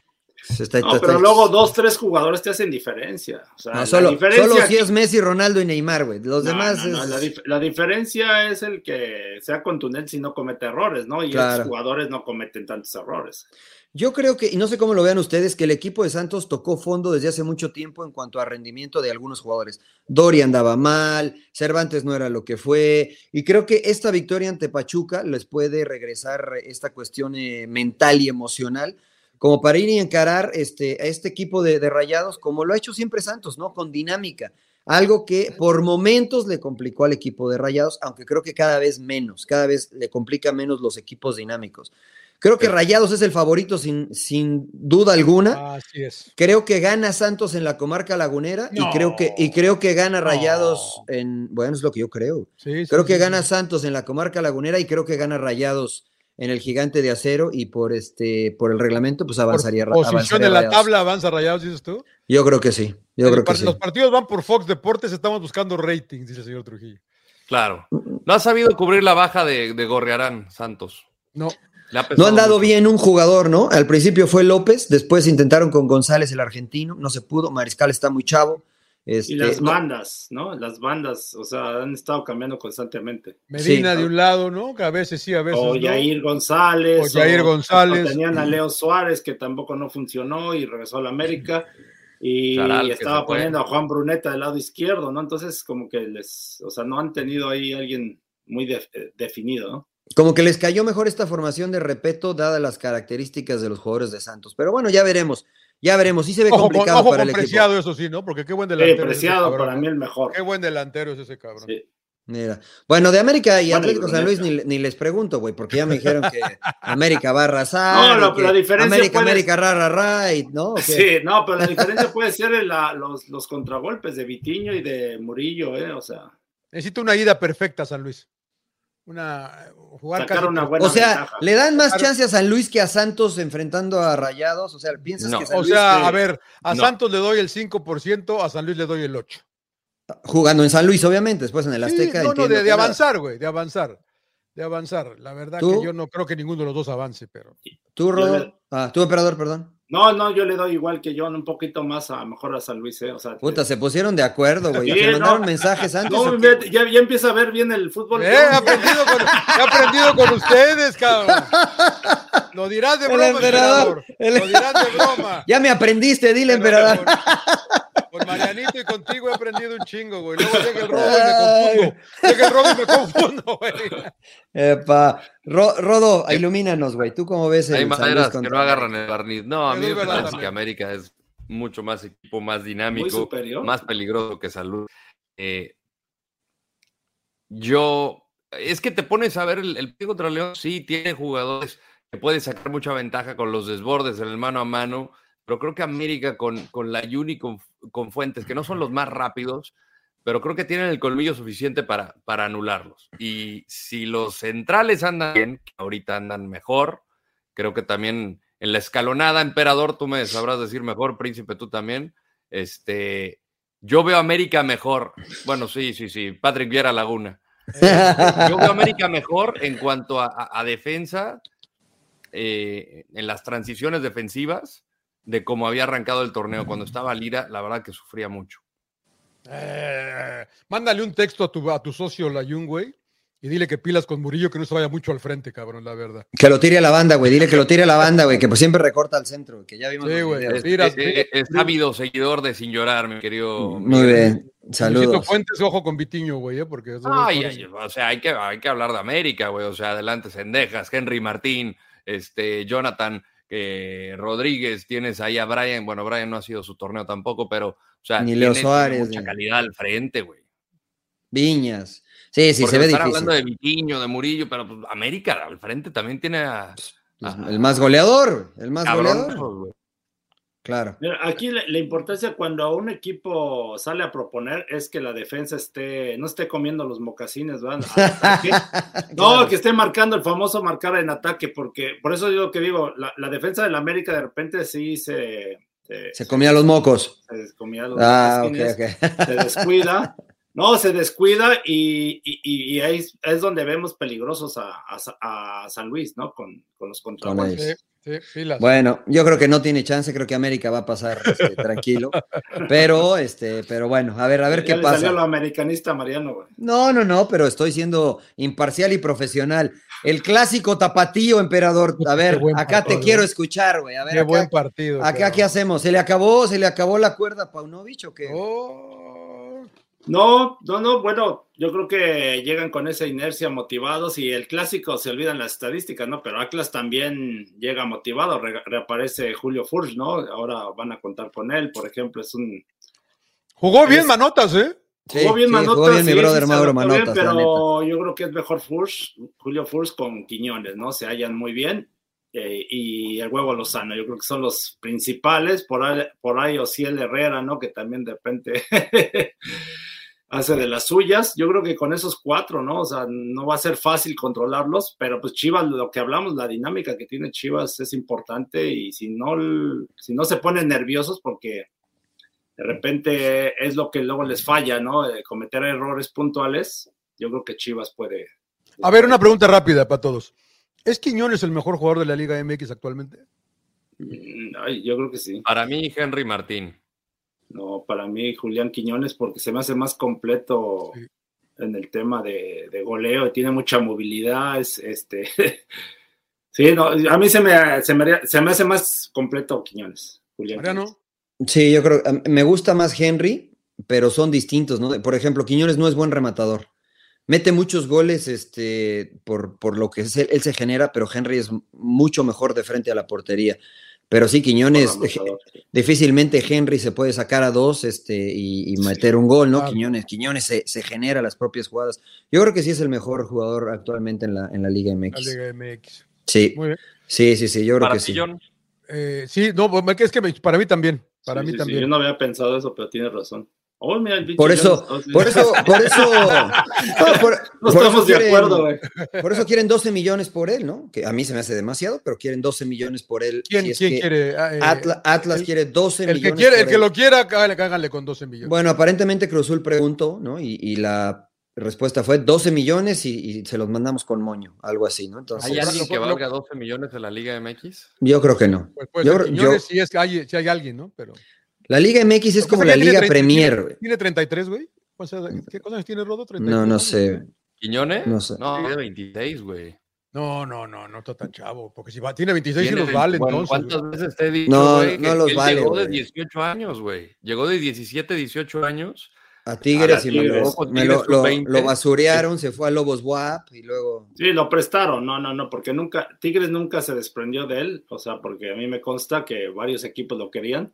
Está- No, está- pero está- luego dos, tres jugadores te hacen diferencia. O sea, no, la solo, diferencia solo si es Messi, Ronaldo y Neymar, güey. Los No, demás no, no, es... la, dif- la diferencia es el que sea contundente y no comete errores, ¿no? Y Claro. estos jugadores no cometen tantos errores. Yo creo que, y no sé cómo lo vean ustedes, que el equipo de Santos tocó fondo desde hace mucho tiempo en cuanto a rendimiento de algunos jugadores. Dori andaba mal, Cervantes no era lo que fue, y creo que esta victoria ante Pachuca les puede regresar esta cuestión eh, mental y emocional, como para ir y encarar este, a este equipo de, de rayados, como lo ha hecho siempre Santos, ¿no? Con dinámica. Algo que por momentos le complicó al equipo de rayados, aunque creo que cada vez menos, cada vez le complica menos los equipos dinámicos. Creo que Rayados es el favorito sin, sin duda alguna. Así es. Creo que gana Santos en la comarca lagunera y, creo que, y creo que gana No. Rayados en. Bueno, es lo que yo creo. Sí, sí, Creo que sí, gana. Santos en la comarca lagunera y creo que gana Rayados en el gigante de acero y por este por el reglamento pues Por avanzaría, Ra- posición avanzaría en la Rayados. tabla avanza Rayados, dices tú. Yo creo que sí. Yo El creo que sí. Los partidos van por Fox Deportes, estamos buscando ratings, dice el señor Trujillo. Claro. No ha sabido cubrir la baja de, de Gorriarán, Santos. No, No han dado mucho. bien un jugador, ¿no? Al principio fue López, después intentaron con González el argentino, no se pudo, Mariscal está muy chavo. Este, Y las no- bandas, ¿no? Las bandas, o sea, han estado cambiando constantemente. Medina Sí. de un lado, ¿no? Que a veces sí, a veces O no. Yair González. O Yair González. o tenían a Leo Suárez, que tampoco no funcionó y regresó a la América. Y Charal, estaba poniendo a Juan Bruneta del lado izquierdo, ¿no? Entonces, como que les, o sea, no han tenido ahí alguien muy eh, definido, ¿no? Como que les cayó mejor esta formación de repeto, dadas las características de los jugadores de Santos. Pero bueno, ya veremos. Ya veremos. Sí se ve Ojo, complicado ojo para con el equipo. Preciado, eso sí, ¿no? Porque qué buen Sí, delantero. es ese preciado para ¿no? mí el mejor. Qué buen delantero es ese cabrón. Sí. Mira. Bueno, de América y Bueno, y Atlético San Luis ni, les pregunto, güey, porque ya me dijeron que América va a arrasar. No, la- que la diferencia América, puede- América, ra, ra, ra, y, ¿no? Sí, no, pero la diferencia puede ser en la- los, los contragolpes de Vitiño y de Murillo, ¿eh? O sea, Necesita una ida perfecta, San Luis. Una jugar casi una buena O sea, ventaja. ¿le dan más chance a San Luis que a Santos enfrentando a Rayados? O sea, ¿piensas No. que San O Luis sea, a ver, a no. Santos le doy el 5%, a San Luis le doy el 8%. jugando en San Luis, obviamente, después en el Sí, Azteca? no, no, entiendo de, avanzar, güey, de avanzar. De avanzar. La verdad ¿Tú? que yo no creo que ninguno de los dos avance, pero. ¿Tú, le- Ah, tú, emperador, perdón. No, no, yo le doy igual que John, un poquito más a mejor a San Luis, ¿eh? O sea, Puta, se pusieron de acuerdo, güey. Sí, ¿Te mandaron no. mensajes antes? no, ya, ya empieza a ver bien el fútbol. Eh, he aprendido con, he aprendido con ustedes, cabrón. Lo dirás de El broma, emperador, emperador. el- Lo dirás de broma. Ya me aprendiste, dile, Pero emperador. Con, Marianito y contigo he aprendido un chingo, güey. Luego llega el robo y me confundo. Llega el robo y me confundo, güey. Epa. Ro- Rodo, ilumínanos, güey. ¿Tú cómo ves el Hay maneras que no agarran el barniz. No, a mí me parece que. América es mucho más equipo, más dinámico, más peligroso que Salud. Eh, yo, es que te pones a ver el, el contra León, sí, tiene jugadores que puede sacar mucha ventaja con los desbordes en el mano a mano, pero creo que América con, con la Juni, con, con Fuentes, que no son los más rápidos, pero creo que tienen el colmillo suficiente para, para anularlos. Y si los centrales andan bien, que ahorita andan mejor, creo que también en la escalonada, emperador, tú me sabrás decir mejor, príncipe, tú también. Este, yo veo a América mejor. Bueno, sí, sí, sí, Patrick Viera Laguna. Yo veo a América mejor en cuanto a, a- a defensa, eh, en las transiciones defensivas, de cómo había arrancado el torneo. Cuando estaba Lira, la verdad que sufría mucho. Eh, mándale un texto a tu, a tu socio Layun, güey. Y dile que pilas con Murillo, que no se vaya mucho al frente, cabrón, la verdad. Que lo tire a la banda, güey. Dile que lo tire a la banda, güey. Que pues siempre recorta al centro, que ya vimos. Sí, güey. Es, es- es- es ávido seguidor de Sin Llorar, mi querido. Muy bien. Luisito Saludos. Fuentes, ojo con Vitiño, güey, eh, porque... dos Ay, ay, o sea, hay que, hay que hablar de América, güey. O sea, adelante Sendejas, Henry Martín, este, Jonathan eh, Rodríguez, tienes ahí a Brian. Bueno, Brian no ha sido su torneo tampoco, pero, o sea, Ni Leo Suárez, mucha calidad al frente, güey. Viñas. Sí, sí, Porque se ve difícil. hablando de Vitiño, de Murillo, pero pues, América al frente también tiene a. Pues, el más goleador, el más cabrón, goleador. Claro. Aquí la, la importancia cuando un equipo sale a proponer es que la defensa esté, no esté comiendo los mocasines, ¿verdad? Ataque. No, Claro. que esté marcando el famoso marcar en ataque, porque por eso digo que digo, la, la defensa del América de repente sí se, se, Se comía los mocos. se comía los Ah, ok. se descuida. No, se descuida y, y- y- y ahí es, donde vemos peligrosos a, a a San Luis, ¿no? Con, con los contragolpes. Sí. Bueno, yo creo que no tiene chance, creo que América va a pasar este, tranquilo. Pero, este, pero bueno, a ver, a ver Ya qué le salió pasa. lo americanista a Mariano, güey. No, no, no, pero estoy siendo imparcial y profesional. El clásico tapatío, emperador. A ver, acá te quiero ¿eh? escuchar, güey. A ver, Qué buen partido. acá. ¿qué hacemos? ¿Se le acabó? ¿Se le acabó la cuerda a Paunovic o qué? Oh. No, no, no, bueno, yo creo que llegan con esa inercia motivados y el clásico se olvidan las estadísticas, ¿no? Pero Atlas también llega motivado, re- reaparece Julio Furch, ¿no? Ahora van a contar con él, por ejemplo, es un... Jugó bien Es- Manotas, ¿eh? Sí, jugó bien sí, Manotas, jugó bien mi brother sí Mauro bien, Manotas, pero yo creo que es mejor Furch, Julio Furch con Quiñones, ¿no? Se hallan muy bien. eh, y el huevo Lozano, yo creo que son los principales, por ahí, por ahí Ociel Herrera, ¿no? Que también de repente hace de las suyas. Yo creo que con esos cuatro, ¿no? O sea, no va a ser fácil controlarlos, pero pues Chivas, lo que hablamos, la dinámica que tiene Chivas es importante y si no, si no se ponen nerviosos porque de repente es lo que luego les falla, ¿no? De cometer errores puntuales, yo creo que Chivas puede. A ver, una pregunta rápida para todos. ¿Es Quiñones el mejor jugador de la Liga MX actualmente? Mm, ay, yo creo que sí. Para mí, Henry Martín. No, para mí Julián Quiñones porque se me hace más completo Sí. en el tema de, de goleo, tiene mucha movilidad, es este sí, no, a mí se me, se me, se me hace más completo Quiñones. Julián Mariano. Quiñones. Sí, yo creo, me gusta más Henry, pero son distintos, ¿no? Por ejemplo, Quiñones no es buen rematador. Mete muchos goles este, por, por lo que es él, él se genera, pero Henry es mucho mejor de frente a la portería. Pero sí, Quiñones, difícilmente Henry se puede sacar a dos este, y, y meter un gol, ¿no? claro. Quiñones, Quiñones se, se genera las propias jugadas. Yo creo que sí es el mejor jugador actualmente en la, en la Liga La MX. Liga MX. Sí, Muy bien. sí, sí, sí, yo creo que sí. John. Eh, sí, no, pues, es que para mí también. Para Sí, mí sí, sí, también. yo no había pensado eso, pero tienes razón. Oh, mira, el Por eso, por eso, por eso, no, por, no por eso estamos de quieren- acuerdo, güey. Por eso quieren 12 millones por él, ¿no? Que a mí se me hace demasiado, pero quieren 12 millones por él. ¿Quién, si es quién que quiere? Ah, eh, Atla- Atlas el- quiere 12 el que millones. quiere, el por que él. lo quiera, cáganle, cáganle con 12 millones. Bueno, aparentemente Cruz Azul preguntó, ¿no? Y, y la respuesta fue 12 millones y, y se los mandamos con moño, algo así, ¿no? Entonces, ¿Hay alguien que valga 12 millones en la Liga MX? yo creo que no. Pues, pues, yo- el yo- si, es que hay, si hay alguien, ¿no? Pero. La Liga MX es como la Liga 30 Premier, tiene-. ¿Tiene 33, güey? O sea, ¿Qué cosas tiene Rodo? 33, No, no ¿no? sé. ¿Quiñones? No sé. No, tiene 26, güey. No, no, no, no está tan chavo. Porque si va, tiene 26 y los vale, 20 bueno, entonces. ¿Cuántas güey. veces te he dicho, No, güey, no que los él vale, Llegó de güey. 18 años, güey. Llegó de 17, 18 años. A Tigres A y me Tigres. me lo, lo- sub-20. lo basurearon, se fue a Lobos WAP y luego. Sí, lo prestaron, no, no, no, porque nunca, Tigres nunca se desprendió de él, o sea, porque a mí me consta que varios equipos lo querían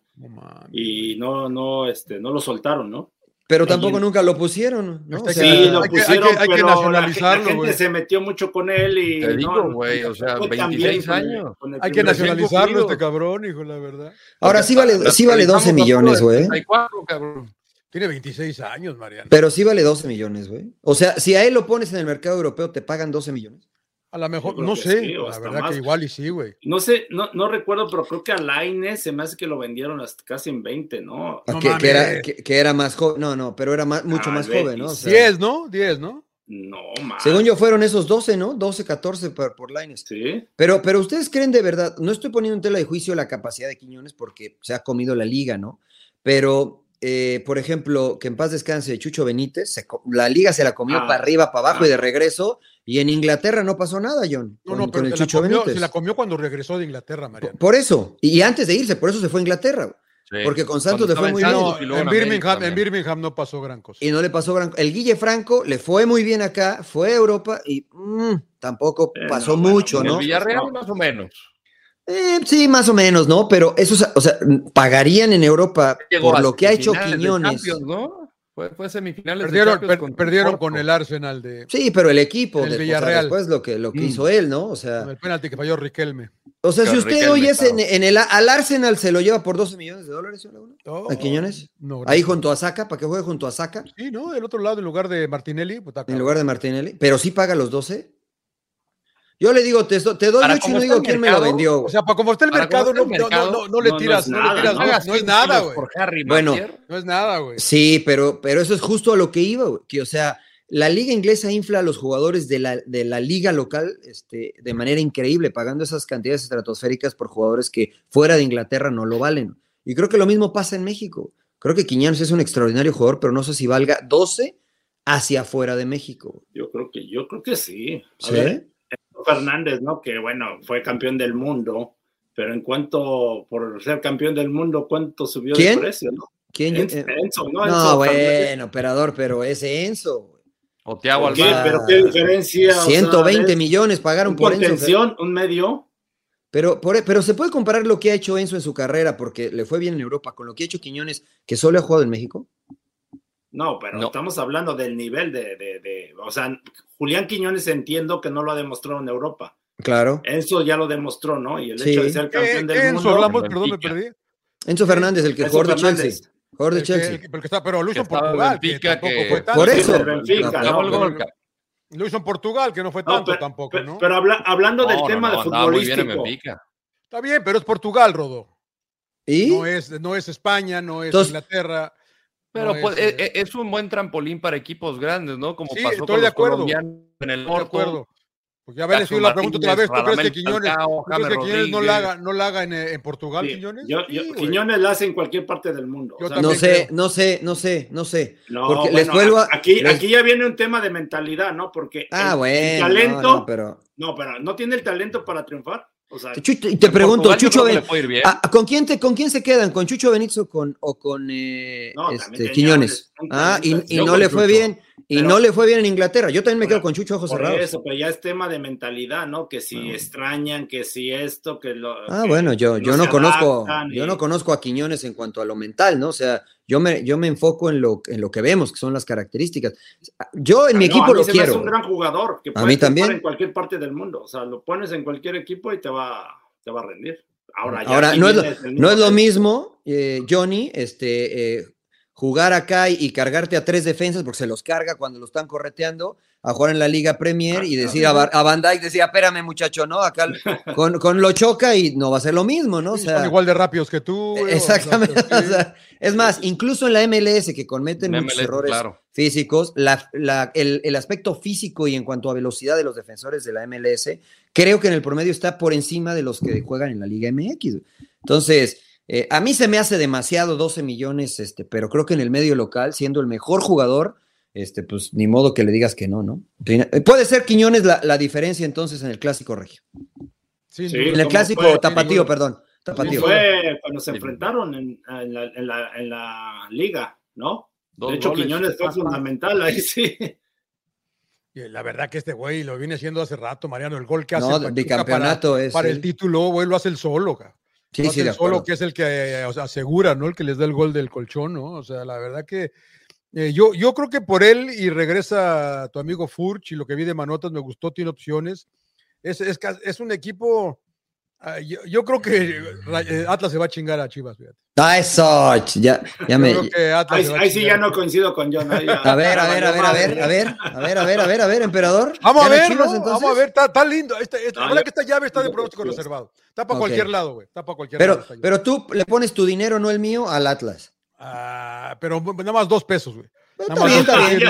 y no, no, este, no lo soltaron, ¿no? Pero tampoco nunca lo pusieron, ¿no? Está O sea, sí, lo hay que- hay pusieron, que- hay que pero la la, gente güey. se metió mucho con él y Te digo, güey, o sea, fue tan 26 bien con el- años. el Hay que nacionalizarlo este cabrón, hijo, la verdad. Ahora sí vale, sí vale 12 millones, güey. 34, cabrón. Tiene 26 años, Mariano. Pero sí vale 12 millones, güey. O sea, si a él lo pones en el mercado europeo, ¿te pagan 12 millones? A lo mejor, no sé, sí, la verdad más. que igual y sí, güey. No sé, no, no recuerdo, pero creo que a Laine se me hace que lo vendieron hasta casi en 20, ¿no? Ah, No que, que era, que, que era más joven. No, no, pero era más, mucho Ah, más joven, ¿no? O sea, 10, ¿no? 10, ¿no? No, más. según yo fueron esos 12, ¿no? 12, 14 por, por Lines. Sí, Pero, pero ustedes creen de verdad, no estoy poniendo en tela de juicio la capacidad de Quiñones porque se ha comido la liga, ¿no? Pero, eh, por ejemplo, que en paz descanse Chucho Benítez, se la liga se la comió Ah, para arriba, para abajo y de ah. regreso, y en Inglaterra no pasó nada, John, No, con, no, pero el se la, comió, Benítez. se la comió cuando regresó de Inglaterra, Por, Mariano. por eso, y antes de irse, por eso se fue a Inglaterra. Sí. Porque con Santos le fue muy en bien. En, Birmingham, en. Birmingham no pasó gran cosa. y no le pasó gran El Guille Franco le fue muy bien acá, fue a Europa y mm, tampoco Eh, pasó no, mucho, ¿no? el Villarreal No. más o menos. Eh, sí, más o menos, ¿no? Pero eso, o sea, pagarían en Europa Llegó por lo que ha hecho Quiñones. ¿no? Fue, fue semifinales Perdieron, per- con perdieron con el Arsenal de Sí, pero el equipo, El de, o sea, Villarreal. después lo que, lo que Mm. hizo él, ¿no? O con sea, el penalti que falló Riquelme. o sea si usted Riquelme hoy es en, el al Arsenal se lo lleva por 12 millones de dólares? Oh, ¿A Quiñones? No, Ahí junto a Saca, para que juegue junto a Saca, Sí, ¿no? Del otro lado, en lugar de Martinelli. pues, en lugar de Martinelli, pero sí paga los 12. Yo le digo, te, te doy 8 y no digo quién me lo vendió. O sea, para como está el Para mercado, no, está el no- no- mercado, no- no le tiras, no, nada, le tiras, ¿no? no, Pagas no es 15 nada, güey. Por Harry Bueno. No es nada, güey. Sí, pero, pero eso es justo a lo que iba, güey, que o sea, la liga inglesa infla a los jugadores de la, de la liga local este, de manera increíble, pagando esas cantidades estratosféricas por jugadores que fuera de Inglaterra no lo valen. Y creo que lo mismo pasa en México. Creo que Quiñones es un extraordinario jugador, pero no sé si valga 12 hacia afuera de México. Yo creo que, yo creo que sí. A ¿Sí? ver, Fernández, ¿no? Que bueno, fue campeón del mundo, pero en cuanto por ser campeón del mundo, ¿cuánto subió ¿Quién? el precio, no? ¿Quién? Enzo, Eh, Enzo, ¿no? no, Enzo bueno, operador, pero es Enzo. O ¿Por qué? Almada. ¿Pero qué diferencia? O sea, 120 es millones pagaron un por Enzo. Un medio. Pero, por- pero se puede comparar lo que ha hecho Enzo en su carrera, porque le fue bien en Europa, con lo que ha hecho Quiñones, que solo ha jugado en México. No, pero No. estamos hablando del nivel de, de, de- o sea, Julián Quiñones entiendo que no lo ha demostrado en Europa. Claro. Enzo ya lo demostró, ¿no? Y el Sí. hecho de ser ¿Qué, campeón qué del Enzo mundo. hablamos? Perdón, me perdí. Enzo Fernández, el que Enzo jugador de Fernández. Chelsea. Jugador de Chelsea. el que- pero que está, pero lo hizo en Portugal, Benfica, que- fue tanto. Por eso. Benfica, No, ¿no? Thiago el pero- gol, Lo hizo en Portugal, que no fue No, tanto pero, tampoco, ¿no? pero habla- hablando del tema no, de andaba muy bien en futbolístico. Está bien, pero es Portugal, Rodo. ¿Y? No es, no es España, no es Entonces- Inglaterra. Pero no pues, es, eh, eh, es un buen trampolín para equipos grandes, ¿no? Como Sí, pasó estoy con de los acuerdo. colombianos en el Estoy de norte. acuerdo. Porque ya yo la pregunta otra vez, ¿tú crees que Quiñones, Falcao, ¿tú crees que Quiñones no la haga, no la haga en, en Portugal, Sí, Quiñones? yo- yo- Sí, güey. Quiñones la hace en cualquier parte del mundo. O sea, No sé, creo. no sé, no sé, no sé. no, porque bueno, les vuelvo a- aquí, les- aquí ya viene un tema de mentalidad, ¿no? Porque Ah, el- bueno. el no, talento, no, no, pero. pero no tiene el talento para triunfar. O sea, Chucho, y te pregunto, Portugal Chucho Ben- ¿con, quién te, ¿con quién se quedan? ¿Con Chucho Benítez o con, o con eh, No, este, Quiñones? Ah, y, no le fue bien. Y Pero- no le fue bien en Inglaterra. Yo también me quedo con Chucho ojos cerrados. eso, pero ya es tema de mentalidad, ¿no? Que si extrañan, que si esto, que lo. Ah, que bueno, yo, yo no conozco, yo no conozco a Quiñones en cuanto a lo mental, ¿no? O sea, yo me, yo me enfoco en lo, en lo que vemos, que son las características. Yo en mi No, equipo a mí lo se quiero. un gran jugador que A puede mí también. en cualquier parte del mundo. O sea, lo pones en cualquier equipo y te va, te va a rendir. Ahora, ya Ahora, no es, lo, no es lo mismo, eh, Johnny, este, eh, jugar acá y, y cargarte a tres defensas, porque se los carga cuando lo están correteando, a jugar en la Liga Premier y decir a, a Van Dijk, decía, espérame muchacho, ¿no? Acá con, con lo choca y no va a ser lo mismo, ¿no? O sea, son igual de rápidos que tú. sea, exactamente. sí. o sea, es más, incluso en la MLS que cometen En muchos MLS, errores claro. físicos, la- la- el, el aspecto físico y en cuanto a velocidad de los defensores de la MLS, creo que en el promedio está por encima de los que juegan en la Liga MX. Entonces, eh, a mí se me hace demasiado 12 millones, este, pero creo que en el medio local, siendo el mejor jugador, este, pues ni modo que le digas que no, ¿no? Eh, Puede ser Quiñones la, la diferencia entonces en el clásico regio. Sí, duda. En el clásico fue- tapatío, sí, perdón. ¿Cómo Tapatío. fue cuando se enfrentaron en, en la, en la- en la liga, ¿no? Dos de hecho, goles. Quiñones fue fundamental ahí, sí. Y La verdad que este güey lo viene haciendo hace rato, Mariano. El gol que hace No, el bicampeonato para, es. para el título, güey, lo hace el solo. Sí, sí, el solo, acuerdo. que es el que o sea, asegura, ¿no? El que les da el gol del colchón, ¿no? O sea, la verdad que eh, yo, yo creo que por él y regresa tu amigo Furch y lo que vi de Manotas me gustó, tiene opciones. Es, es, es un equipo. ah, yo, yo creo que eh, Atlas se va a chingar a Chivas, fíjate. Ah, eso, ya, me. Ahí, sí ya no coincido con John. ahí A ver, a ver, a ver, a ver, a ver, a ver, a ver, a ver, a ver, emperador. Vamos a ¿Gana ver, Chivas. Vamos a ver, está, está lindo. Esta, esta- No, ahora yo- que esta llave está de pronóstico reservado. Está para cualquier lado, güey. Está para cualquier Pero, lado. pero tú le pones tu dinero, no el mío, al Atlas. Ah, pero nada más dos pesos, güey. Está Nada más bien, dos está bien. ya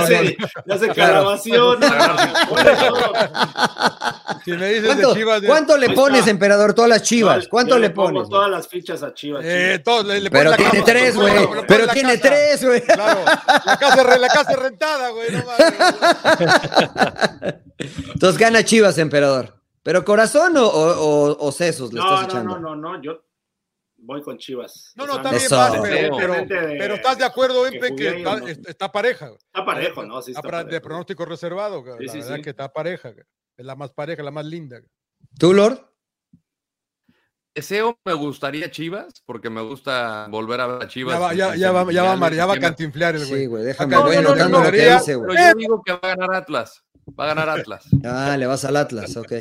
no, se, no. calabación. Si me dices ¿Cuánto, de Chivas, cuánto le pones, está. emperador, todas las chivas? Yo ¿Cuánto le pongo pones? todas las fichas a Chivas. eh, Chivas. todos le- le Pero la tiene casa, tres, le güey. le Pero la tiene casa. tres, güey. Claro, la casa, la casa rentada, güey. No mames. Entonces gana Chivas, emperador. ¿Pero corazón o, o, o- sesos le No, estás no, echando? no, no, no, yo voy con Chivas. No, no, está bien, vale, pero, pero, estás de acuerdo, que Empe, que está, no. pareja. güey. Está parejo, ¿no? Sí, Está está para- de parejo. pronóstico reservado, güey. Sí, la sí, verdad sí. que está pareja. güey. Es la más pareja, la más linda. güey. ¿Tú, Lord? Deseo me gustaría Chivas, porque me gusta volver a ver a Chivas. Ya va, en- ya, en ya va, ya va, semifinales, ya va a cantinflear el güey. Sí, güey, déjame, voy no, no, lo que dice, güey. Yo digo que va a ganar Atlas. Va a ganar Atlas. Ah, le vas al Atlas, ok.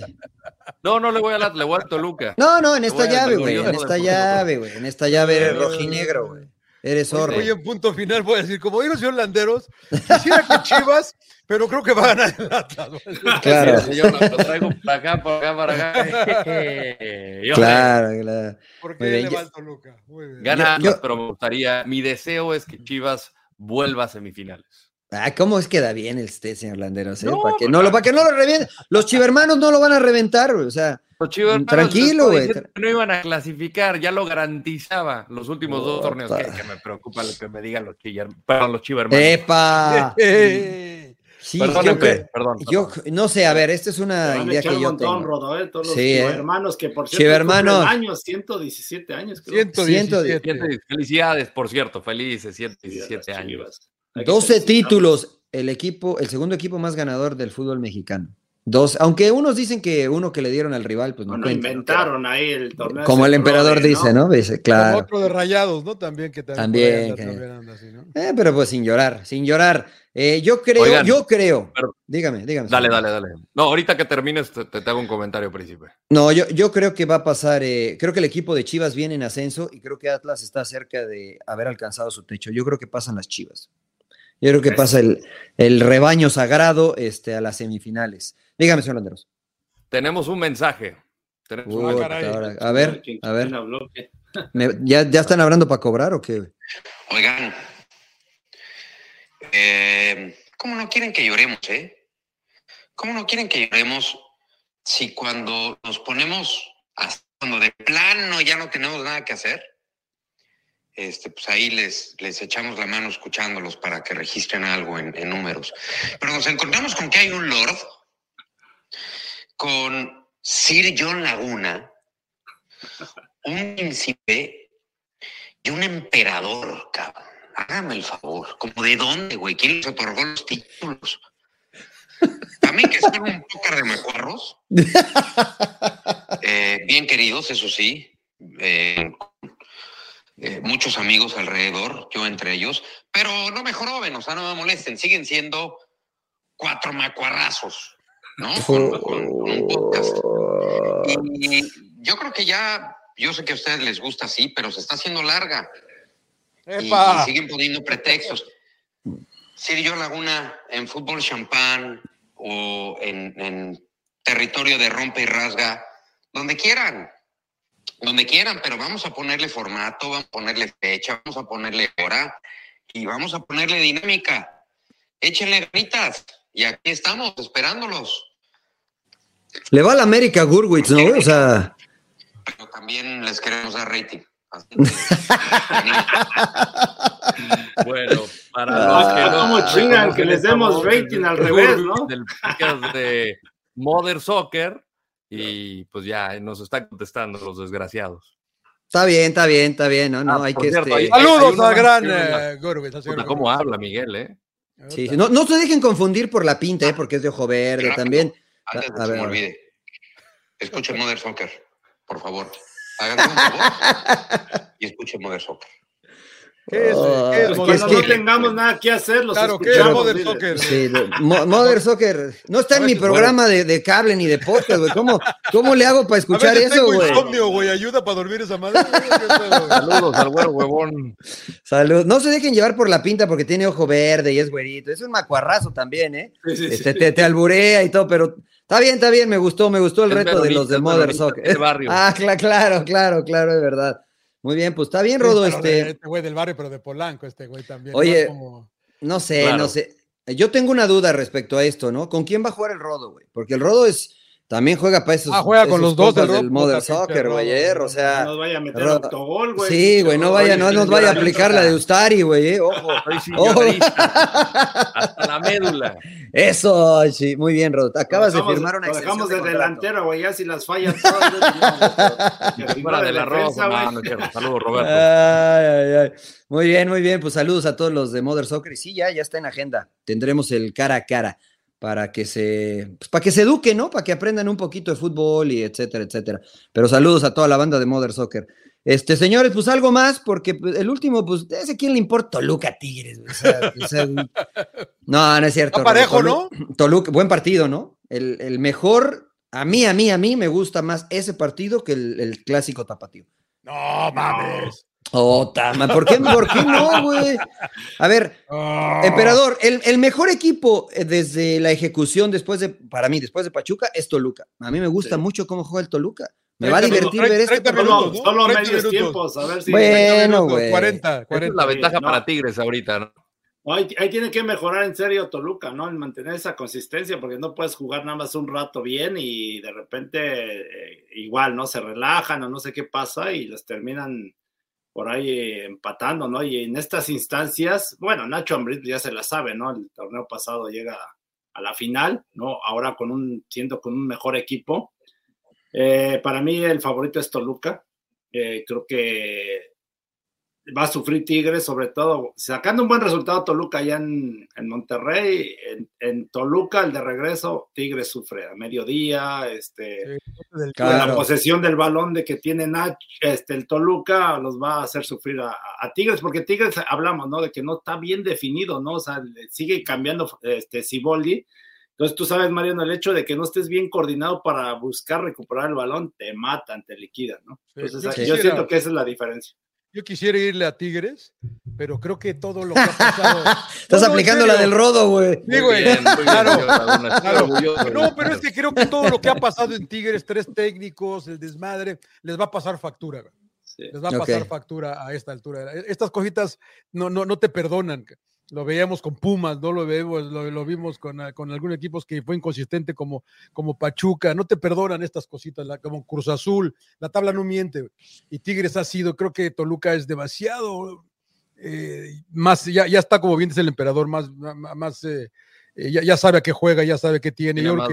No, no le voy al Atlas, le voy al Toluca. No, no, en esta llave, güey. En esta llave, güey. En esta llave eres rojinegro, güey. Eres zorro. Oye, en punto final voy a decir, como dijo el señor Landeros, quisiera que Chivas, pero creo que va a ganar el Atlas. güey. Claro. Sí, señor, lo traigo para acá, para acá, para acá. Claro, claro. Porque Muy bien, le yo- va al Toluca. Muy bien. Gana Yo- Atlas, pero me gustaría, mi deseo es que Chivas vuelva a semifinales. Ah, ¿cómo es que da bien el usted, señor Landeros? eh? No, para que pues, no lo, para que no lo revienten. Los chivermanos no lo van a reventar, güey, O sea, Los Tranquilo, güey. No iban a clasificar, ya lo garantizaba los últimos dos torneos. Que, que me preocupa lo que me digan los perdón, los chivermanos. ¡epa! Eh, Sí, yo, creo- perdón, yo perdón. no sé, a ver, esta es una idea que un yo montón, tengo. Rodo, ¿eh? Todos los Sí, ¿eh? hermanos que por cierto Chivermanos. cumplen años, 117 años. creo. 117. Siete- Felicidades, por cierto, felices, 117 Las años. Chivas. Hay que 12 felicitarlos. títulos, el equipo, el segundo equipo más ganador del fútbol mexicano. Dos, aunque unos dicen que uno que le dieron al rival, pues no Bueno, cuenta, ¿no? inventaron ahí el torneo. Como el emperador dice, ¿no? Dice, Como claro. otro de rayados, ¿no? También que también, También, por ahí anda, que- también anda así, ¿no? Eh, pero pues sin llorar, sin llorar. Eh, yo creo, Oigan, yo creo. pero- dígame, dígame. Dale, dale, dale. No, ahorita que termines te, te hago un comentario, príncipe. No, yo, yo creo que va a pasar, eh, creo que el equipo de Chivas viene en ascenso y creo que Atlas está cerca de haber alcanzado su techo. Yo creo que pasan las Chivas. Yo creo que pasa el, el rebaño sagrado este, a las semifinales. Dígame, señor Landeros. Tenemos un mensaje. Tenemos un Ah, Puta, caray. ahora- a ver, ¿Quién- a ver. ¿ya, ¿Ya están hablando para cobrar o qué? Oigan, eh, ¿cómo no quieren que lloremos, eh? ¿Cómo no quieren que lloremos si cuando nos ponemos, hasta cuando de plano ya no tenemos nada que hacer, este, pues ahí les, les echamos la mano escuchándolos para que registren algo en, en números. Pero nos encontramos con que hay un Lord, con Sir John Laguna, un príncipe y un emperador, cabrón. Hágame el favor. ¿Como de dónde, güey? ¿Quién les otorgó los títulos? Mí que son un pócar de macuarros. Eh, bien queridos, eso sí. Eh, eh, muchos amigos alrededor, yo entre ellos. Pero no me joroben, o sea, no me molesten. Siguen siendo cuatro macuarrazos, ¿no? Con, con- con un podcast. Y yo creo que ya, yo sé que a ustedes les gusta así, pero se está haciendo larga. Y siguen poniendo pretextos. Sirio Laguna en fútbol champán o en, en territorio de rompe y rasga, donde quieran, donde quieran, pero vamos a ponerle formato, vamos a ponerle fecha, vamos a ponerle hora y vamos a ponerle dinámica. Échenle ganitas y aquí estamos esperándolos. Le va a la América Gurwitz, ¿no? O sea, pero también les queremos dar rating. Así que, venimos. Bueno, para Ah, los que no ¿cómo chingan que les demos rating al revés, ¿no? Del podcast de Mother Soccer y pues ya nos están contestando los desgraciados. está bien, está bien, está bien, ¿no? No, Ah, hay que. cierto, este, Saludos al gran eh, ¿Cómo habla Miguel, eh? sí, sí. No, no se dejen confundir por la pinta, ¿eh? Porque es de ojo verde Rápido, también. Antes de A que ver, se me olvide. Escuchen Mother Soccer, por favor. Háganme un favor y escuchen Mother Soccer. ¿Qué es? ¿Qué es? es Cuando no es que- tengamos nada que hacer, los Claro, ¿qué es escuchamos, Modern dile. Soccer? Sí, de- Mo- Mother Soccer. No está en mi programa de, de cable ni de podcast, güey. ¿Cómo, ¿Cómo le hago para escuchar veces eso, güey? insomnio, güey. Ayuda para dormir esa madre. Saludos al güero huevón. Salud. No se dejen llevar por la pinta porque tiene ojo verde y es güerito. Es un macuarrazo también, ¿eh? Sí, sí, sí. Este, te, te alburea y todo, pero está bien, está bien. Me gustó, me gustó el Es reto de los de Mother Soccer. barrio. Ah, cla- claro, claro, claro, es verdad. Muy bien, pues está bien, Sí, Rodo. de- Este, Este güey del barrio, pero de Polanco, este güey también. Oye, ¿no? Como- no sé, Claro. no sé. Yo tengo una duda respecto a esto, ¿no? ¿Con quién va a jugar el Rodo, güey? Porque el Rodo es también juega para esos. Ah, juega con los dos del del Mother Soccer, güey. Eh. O sea, No nos vaya a meter autogol, güey. sí, güey, no vaya, no nos vaya a aplicar la de Ustari, güey, eh, ojo. Lloradista. Hasta la médula. Eso, sí, muy bien, Rodo. Acabas de firmar una lo extensión dejamos de, delantero, güey. Ya si las fallan todas. Fuera de del arroz. Saludos, Roberto. Ay, ay, ay. Muy bien, muy bien. Pues saludos a todos los de Mother Soccer. Y sí, ya, ya está en agenda. Tendremos el cara a cara para que se, pues, para que se eduquen, ¿no? Para que aprendan un poquito de fútbol y etcétera, etcétera. Pero saludos a toda la banda de Mother Soccer. Este, señores, pues algo más, porque pues, el último, pues, ese quién le importa Toluca Tigres. O sea, o sea, no, no es cierto. Está parejo, Tolu- Toluca, buen partido, ¿no? El, el mejor, a mí, a mí, a mí me gusta más ese partido que el, el clásico tapatío. No, mames. Oh, tama, ¿por qué, ¿por qué no, güey? A ver, Oh. emperador, el, el mejor equipo eh, desde la ejecución después de, para mí, después de Pachuca, es Toluca. A mí me gusta Sí. mucho cómo juega el Toluca. Me va a 30 divertir minutos, ver este 30 partido. minutos, Solo, ¿no? solo 30 medios minutos. tiempos, a ver si. Bueno, güey. 40, Esa es 40. la ventaja no. para Tigres ahorita, ¿no? Ahí, tiene que mejorar en serio Toluca, ¿no? En mantener esa consistencia, porque no puedes jugar nada más un rato bien y de repente eh, igual, ¿no? Se relajan o no sé qué pasa y les terminan por ahí eh, empatando, ¿no? Y en estas instancias, bueno, Nacho Ambriz ya se la sabe, ¿no? El torneo pasado llega a la final, ¿no? Ahora con un, siendo con un mejor equipo. Eh, para mí el favorito es Toluca. creo que va a sufrir Tigres, sobre todo sacando un buen resultado Toluca allá en, Monterrey, en, Toluca el de regreso Tigres sufre a mediodía, este, la posesión del balón de que tiene Nach, este, el Toluca los va a hacer sufrir a, Tigres, porque Tigres hablamos, ¿no? De que no está bien definido, ¿no? O sea, sigue cambiando este Siboldi. Entonces tú sabes, Mariano, el hecho de que no estés bien coordinado para buscar recuperar el balón, te matan, te liquidan, ¿no? Entonces yo siento que esa es la diferencia. Yo quisiera irle a Tigres, pero creo que todo lo que ha pasado. Estás aplicando la del rodo, güey. Sí, güey. Claro, claro. No, pero es que creo que todo lo que ha pasado en Tigres, tres técnicos, el desmadre, les va a pasar factura. Les va a pasar factura a esta altura. Estas cositas no, no, no te perdonan lo veíamos con Pumas, no lo vemos, lo, vimos con, ah, con, algunos equipos que fue inconsistente como, como Pachuca, no te perdonan estas cositas, como Cruz Azul, la tabla no miente, y Tigres ha sido, creo que Toluca es demasiado, eh, más, ya, ya está como bien dice el emperador, más, más eh, eh, ya, sabe a qué juega, ya sabe qué tiene, yo creo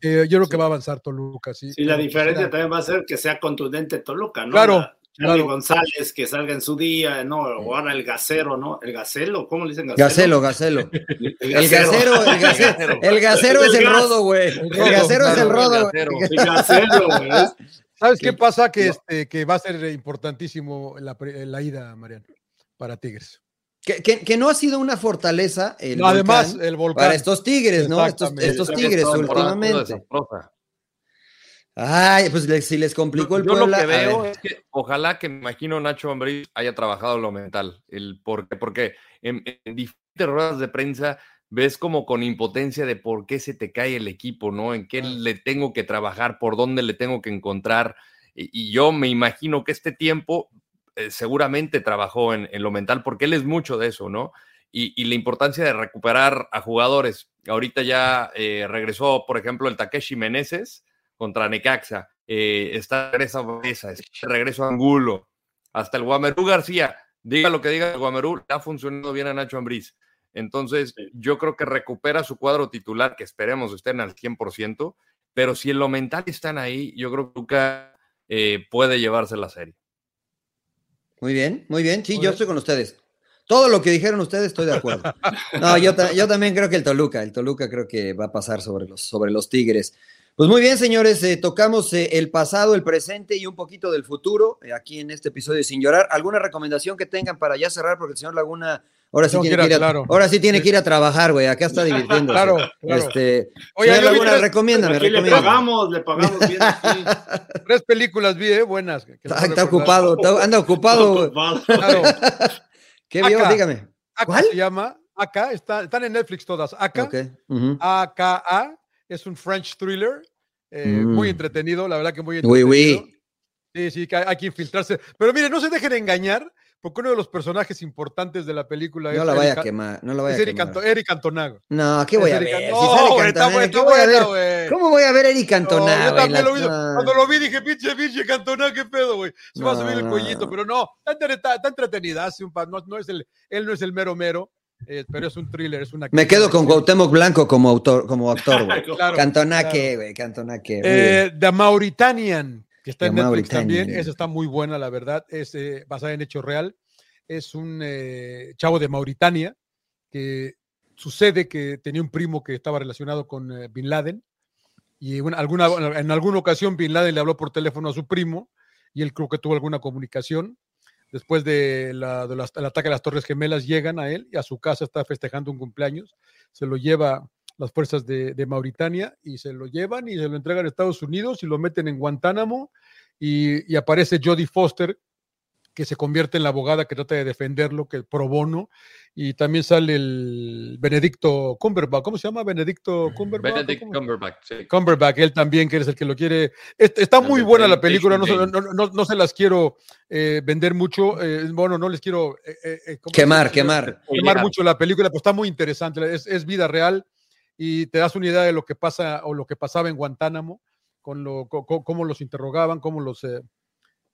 que, yo creo que va a avanzar Toluca, sí. Sí, la diferencia también va a ser que sea contundente Toluca, ¿no? Claro, Charlie González, que salga en su día, ¿no? O ahora el gasero, ¿no? El gacelo, ¿cómo le dicen gacelo? Gacelo, gacelo. El gasero, el gasero, el gasero es el rodo, güey. El gasero es el rodo. El gasero, güey. ¿Sabes qué pasa? Que, este, que va a ser importantísimo la, la ida, Mariano, para Tigres. Que, que, que, no ha sido una fortaleza el no, además el volcán para estos tigres, ¿no? Estos, estos tigres últimamente. Ay, pues si les complicó el yo Lo que veo es que ojalá que me imagino Nacho Ambriz haya trabajado lo mental. El por qué, porque en, diferentes ruedas de prensa ves como con impotencia de por qué se te cae el equipo, ¿no? En qué le tengo que trabajar, por dónde le tengo que encontrar. Y, yo me imagino que este tiempo eh, seguramente trabajó en, lo mental, porque él es mucho de eso, ¿no? Y, la importancia de recuperar a jugadores. Ahorita ya eh, regresó, por ejemplo, el Takeshi Meneses contra Necaxa, eh, está regreso a está regreso a Angulo, hasta el Guamerú García, diga lo que diga el Guamerú, ha funcionado bien a Nacho Ambriz. Entonces, yo creo que recupera su cuadro titular, que esperemos estén al 100%, pero si en lo mental están ahí, yo creo que Luca eh, puede llevarse la serie. Muy bien, muy bien. Sí, yo estoy con ustedes. Todo lo que dijeron ustedes estoy de acuerdo. No, yo, yo, también creo que el Toluca, el Toluca creo que va a pasar sobre los, sobre los Tigres. Pues muy bien, señores, eh, tocamos eh, el pasado, el presente y un poquito del futuro eh, aquí en este episodio de Sin Llorar. ¿Alguna recomendación que tengan para ya cerrar? Porque el señor Laguna ahora sí, tiene, que ir, a, ahora sí tiene que ir a trabajar, güey. Acá está divirtiendo. claro, claro. Este, Oye, señor Laguna, recomiéndame, Le pagamos, le pagamos bien aquí. Tres películas vi, buenas. está, ocupado, anda ocupado. claro. ¿Qué vio? Dígame. ¿Cuál? se llama Acá, está, están en Netflix todas. Acá, okay. AKA es un French thriller, eh, muy mm. entretenido, la verdad que muy entretenido. Sí, sí, hay que infiltrarse. Pero mire, no se dejen engañar, porque uno de los personajes importantes de la película no es. La vaya a quemar, no la vaya a Eric, quemar. Eric Antonago. No, ¿qué voy a ver? No, si ¿qué voy a ver? ¿Cómo voy a ver Eric Cantona, no, Cuando lo vi dije, pinche, pinche Cantona, qué pedo, güey. Se va a subir el cuellito, pero no, está, entretenida, hace un no, no es el, él no es el mero mero. Eh, pero es un thriller, es una... Me quedo con Cuauhtémoc Blanco como autor, como actor, güey. Cantonaque, güey, Cantonaque. Eh, The Mauritanian, que está en Netflix también, esa está muy buena, la verdad, es eh, basada en hecho real. Es un eh, chavo de Mauritania que sucede que tenía un primo que estaba relacionado con Bin Laden. Y alguna, en alguna ocasión Bin Laden le habló por teléfono a su primo y él creo que tuvo alguna comunicación después del de ataque a las Torres Gemelas, llegan a él y a su casa está festejando un cumpleaños. Se lo lleva las fuerzas de, Mauritania y se lo llevan y se lo entregan a Estados Unidos y lo meten en Guantánamo y, aparece Jodie Foster que se convierte en la abogada que trata de defenderlo, que pro bono, y también sale el Benedicto Cumberbatch, ¿cómo se llama? Benedicto Cumberbatch. Benedict Cumberbatch, sí. Cumberbatch, él también, que es el que lo quiere. Est- Está muy buena la película, no, se- Game. no, no- no se las quiero eh, vender mucho, eh, bueno, no les quiero eh, eh, eh, ¿cómo se Quemar, quemar. quemar mucho la película, pero está muy interesante, es, es vida real y te das una idea de lo que pasa o lo que pasaba en Guantánamo, con lo, co- cómo los interrogaban, cómo los, eh,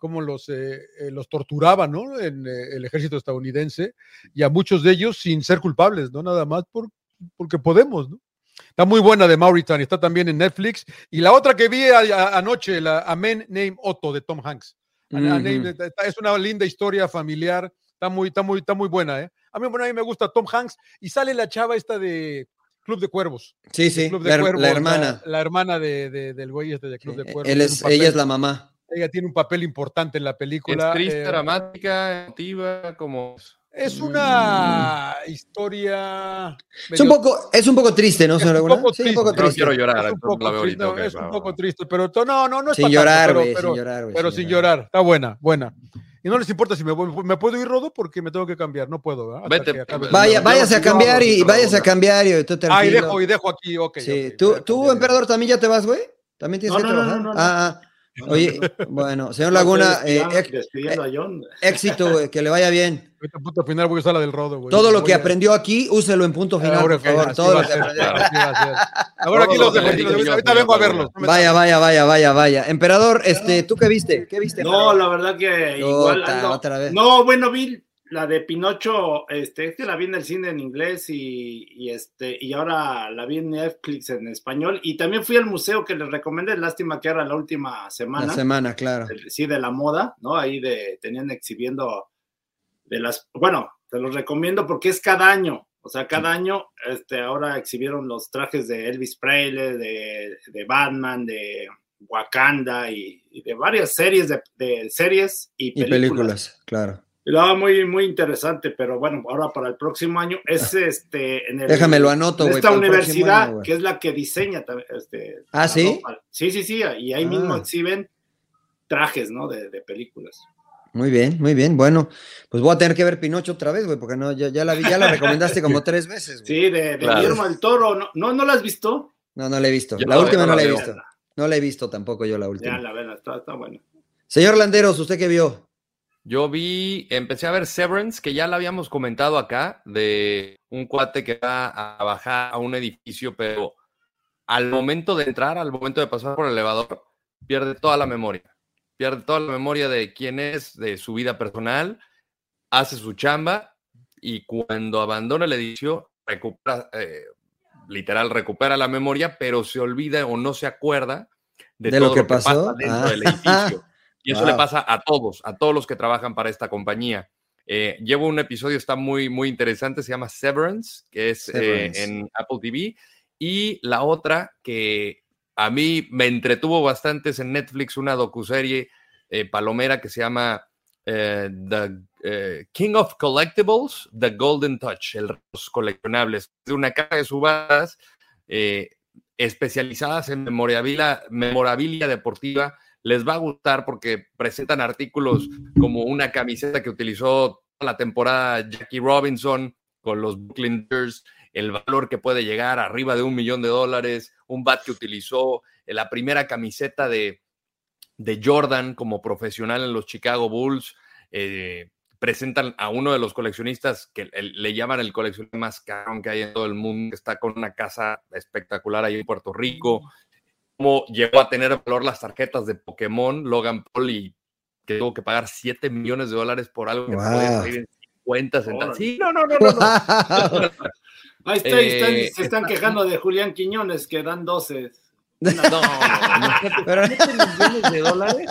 cómo los, eh, eh, los torturaban, ¿no? En eh, el ejército estadounidense y a muchos de ellos sin ser culpables, ¿no? Nada más por, porque podemos, ¿no? Está muy buena de Mauritania, está también en Netflix. Y la otra que vi a- a- anoche, la A Man Named Otto de Tom Hanks. Está- es una linda historia familiar, está muy, está muy, está muy buena, ¿eh? A mí, bueno, a mí me gusta Tom Hanks y sale la chava esta de Club de Cuervos. Sí, sí, Club de la, Cuervos, la hermana. La, hermana de, de- del güey este de Club de Cuervos. Él es, ella es la mamá. Ella tiene un papel importante en la Es película. triste, eh, dramática, emotiva, como... es una historia. Es un medio- poco, es un poco triste, ¿no, Es señor un poco Sí, un triste. poco Yo no triste. quiero llorar, es un poco veo triste, ahorita, ok, es un poco triste, pero to- no, no, no es Sin pa' llorar, güey, pero, sin pero- llorar, güey. pero sin llorar. Está buena, buena. Y no les importa si me voy, me puedo ir rodo porque me tengo que cambiar, no puedo. ¿verdad? Vete, el- Vaya, váyase a cambiar y váyase a cambiar y tú Ah, y dejo, y dejo aquí, ok. Sí, ok, voy tú, tú, emperador, también ya te vas, güey. También tienes No, que no, no, trabajar. no, no, no. Ah, ah. Oye, bueno, señor Laguna, eh, John. éxito, güey, que le vaya bien. Punto final voy a usar la del rodo, güey. Todo lo que aprendió aquí, úselo en punto final, Ahora por favor. Todo lo que aprendió. Ahora aquí los lo dejo, ahorita vengo a verlos. Vaya, vaya, vaya, vaya, vaya. Emperador, este, ¿tú qué viste? ¿Qué viste? No, la verdad que igual. No, bueno, vi la de Pinocho, este, es que la vi en el cine en inglés y, y este, y ahora la vi en Netflix en español. Y también fui al museo que les recomendé, lástima que era la última semana. La semana, claro. sí, de la moda, ¿no? Ahí de, tenían exhibiendo de las, bueno, te los recomiendo porque es cada año, o sea, cada año, este, ahora exhibieron los trajes de Elvis Presley, de, de Batman, de Wakanda y, y de varias series de, de series y Y películas. películas, claro. Lo muy, muy interesante, pero bueno, ahora para el próximo año es este, en el, Déjame lo anoto, güey, esta universidad, año, que es la que diseña también, este, ¿Ah, la sí? ropa. Sí, sí, sí, y ahí mismo Ah. exhiben trajes, ¿no? De, de películas. Muy bien, muy bien. Bueno, pues voy a tener que ver Pinocho otra vez, güey, porque no, ya, ya la vi, ya la recomendaste como tres veces. güey. Sí, de, de Claro. Guillermo del Toro, ¿no? ¿no? ¿No la has visto? No, no la he visto. Yo la no, última no no la he visto. No la he visto tampoco yo la Ya, última. la verdad, está, está buena. Señor Landeros, ¿usted qué vio? Yo vi, empecé a ver Severance, que ya la habíamos comentado acá, de un cuate que va a bajar a un edificio, pero al momento de entrar, al momento de pasar por el elevador, pierde toda la memoria. Pierde toda la memoria de quién es, de su vida personal, hace su chamba y cuando abandona el edificio, recupera, eh, literal, recupera la memoria, pero se olvida o no se acuerda de, ¿De lo todo que lo que pasa pasó? dentro Ah. del edificio. Y eso le pasa a todos, a todos los que trabajan para esta compañía. Eh, llevo un episodio, está muy, muy interesante, se llama Severance, que es eh, en Apple TV. Y la otra que a mí me entretuvo bastante es en Netflix, una docuserie eh, palomera que se llama eh, The King of Collectibles, The Golden Touch, el, los coleccionables, de una caja de subastas eh, especializadas en memorabilia, memorabilia deportiva. Les va a gustar porque presentan artículos como una camiseta que utilizó toda la temporada Jackie Robinson con los Brooklyn Bears, el valor que puede llegar arriba de un millón de dólares, un bat que utilizó eh, la primera camiseta de, de Jordan como profesional en los Chicago Bulls. eh, presentan a uno de los coleccionistas que le llaman el coleccionista más caro que hay en todo el mundo, que está con una casa espectacular ahí en Puerto Rico. Cómo llegó a tener valor las tarjetas de Pokémon, Logan Paul, y que tuvo que pagar 7 millones de dólares por algo que Wow. podía salir en 50 centavos. Órale. Sí, no, no, no, no. no. Ahí está, ahí están- Eh, se están está- quejando de Julián Quiñones, que dan 12. No, no, no, imagínate, Pero- 7 millones de dólares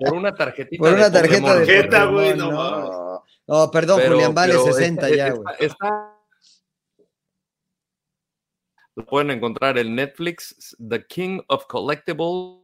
por una tarjetita. Por una de tarjeta de Tarjeta, güey, no no. No, perdón, Pero- Julián, vale pero 60 está- ya, está- güey. está- Lo pueden encontrar en Netflix, The King of Collectibles.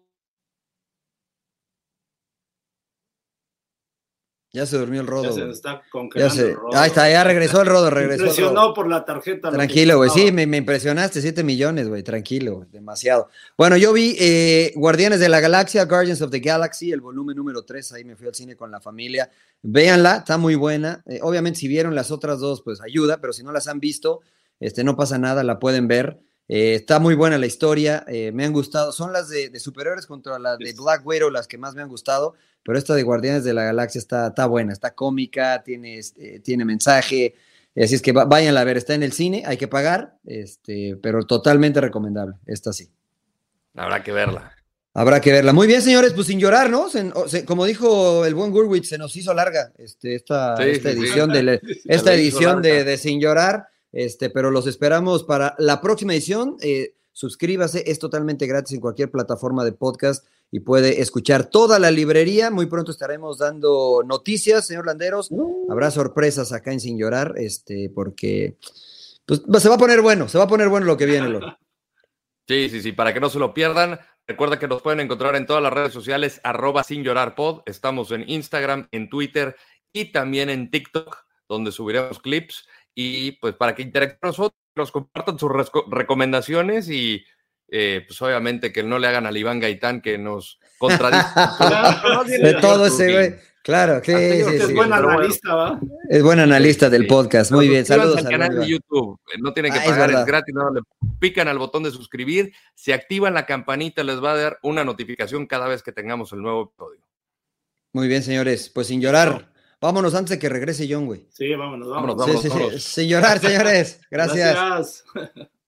Ya se durmió el rodo. Ya se güey. está Ya congelando se- el rodo. Ahí está, ya regresó el rodo, regresó. el rodo. Impresionó por la tarjeta. Tranquilo, güey. Sí, me, me impresionaste. 7 millones, güey. Tranquilo, güey, demasiado. Bueno, yo vi eh, Guardianes de la Galaxia, Guardians of the Galaxy, el volumen número 3. Ahí me fui al cine con la familia. Véanla, está muy buena. Eh, obviamente, si vieron las otras dos, pues ayuda, pero si no las han visto, este, no pasa nada, la pueden ver. Eh, está muy buena la historia, eh, me han gustado. Son las de, de superhéroes contra las de Black Widow las que más me han gustado, pero esta de Guardianes de la Galaxia está, está buena, está cómica, tiene, este, tiene mensaje. Así es que va- váyanla a ver, está en el cine, hay que pagar, este, pero totalmente recomendable. Esta sí. Habrá que verla. Habrá que verla. Muy bien, señores, pues sin llorar, ¿no? Se- como dijo el buen Gurwitz, se nos hizo larga este, esta, Sí, esta sí, sí. edición, de, esta edición de, de Sin Llorar, este, pero los esperamos para la próxima edición. Eh, suscríbase, es totalmente gratis en cualquier plataforma de podcast y puede escuchar toda la librería. Muy pronto estaremos dando noticias, señor Landeros. Habrá sorpresas acá en Sin Llorar, este, porque pues, se va a poner bueno, se va a poner bueno lo que viene, Lord. Sí, sí, sí, para que no se lo pierdan. Recuerda que nos pueden encontrar en todas las redes sociales, arroba sin llorar pod. Estamos en Instagram, en Twitter y también en TikTok, donde subiremos clips. Y pues para que interactúen con nosotros, nos compartan sus recomendaciones y eh, pues obviamente que no le hagan al Iván Gaitán que nos contradice. De todo ese, güey. Claro, sí, yo sí, que Es sí. buen analista, ¿va? Es buen analista del Sí. podcast. Muy bien, saludos al canal de YouTube. No tienen que Ah, pagar, es, gratis. nada, le pican al botón de suscribir. Si activan la campanita, les va a dar una notificación cada vez que tengamos el nuevo episodio. Muy bien, señores. Pues sin llorar. Vámonos antes de que regrese John, güey. Sí, vámonos, vámonos. Vámonos, Sí, sí, sí. vámonos. Sin llorar, señores. Gracias. Gracias.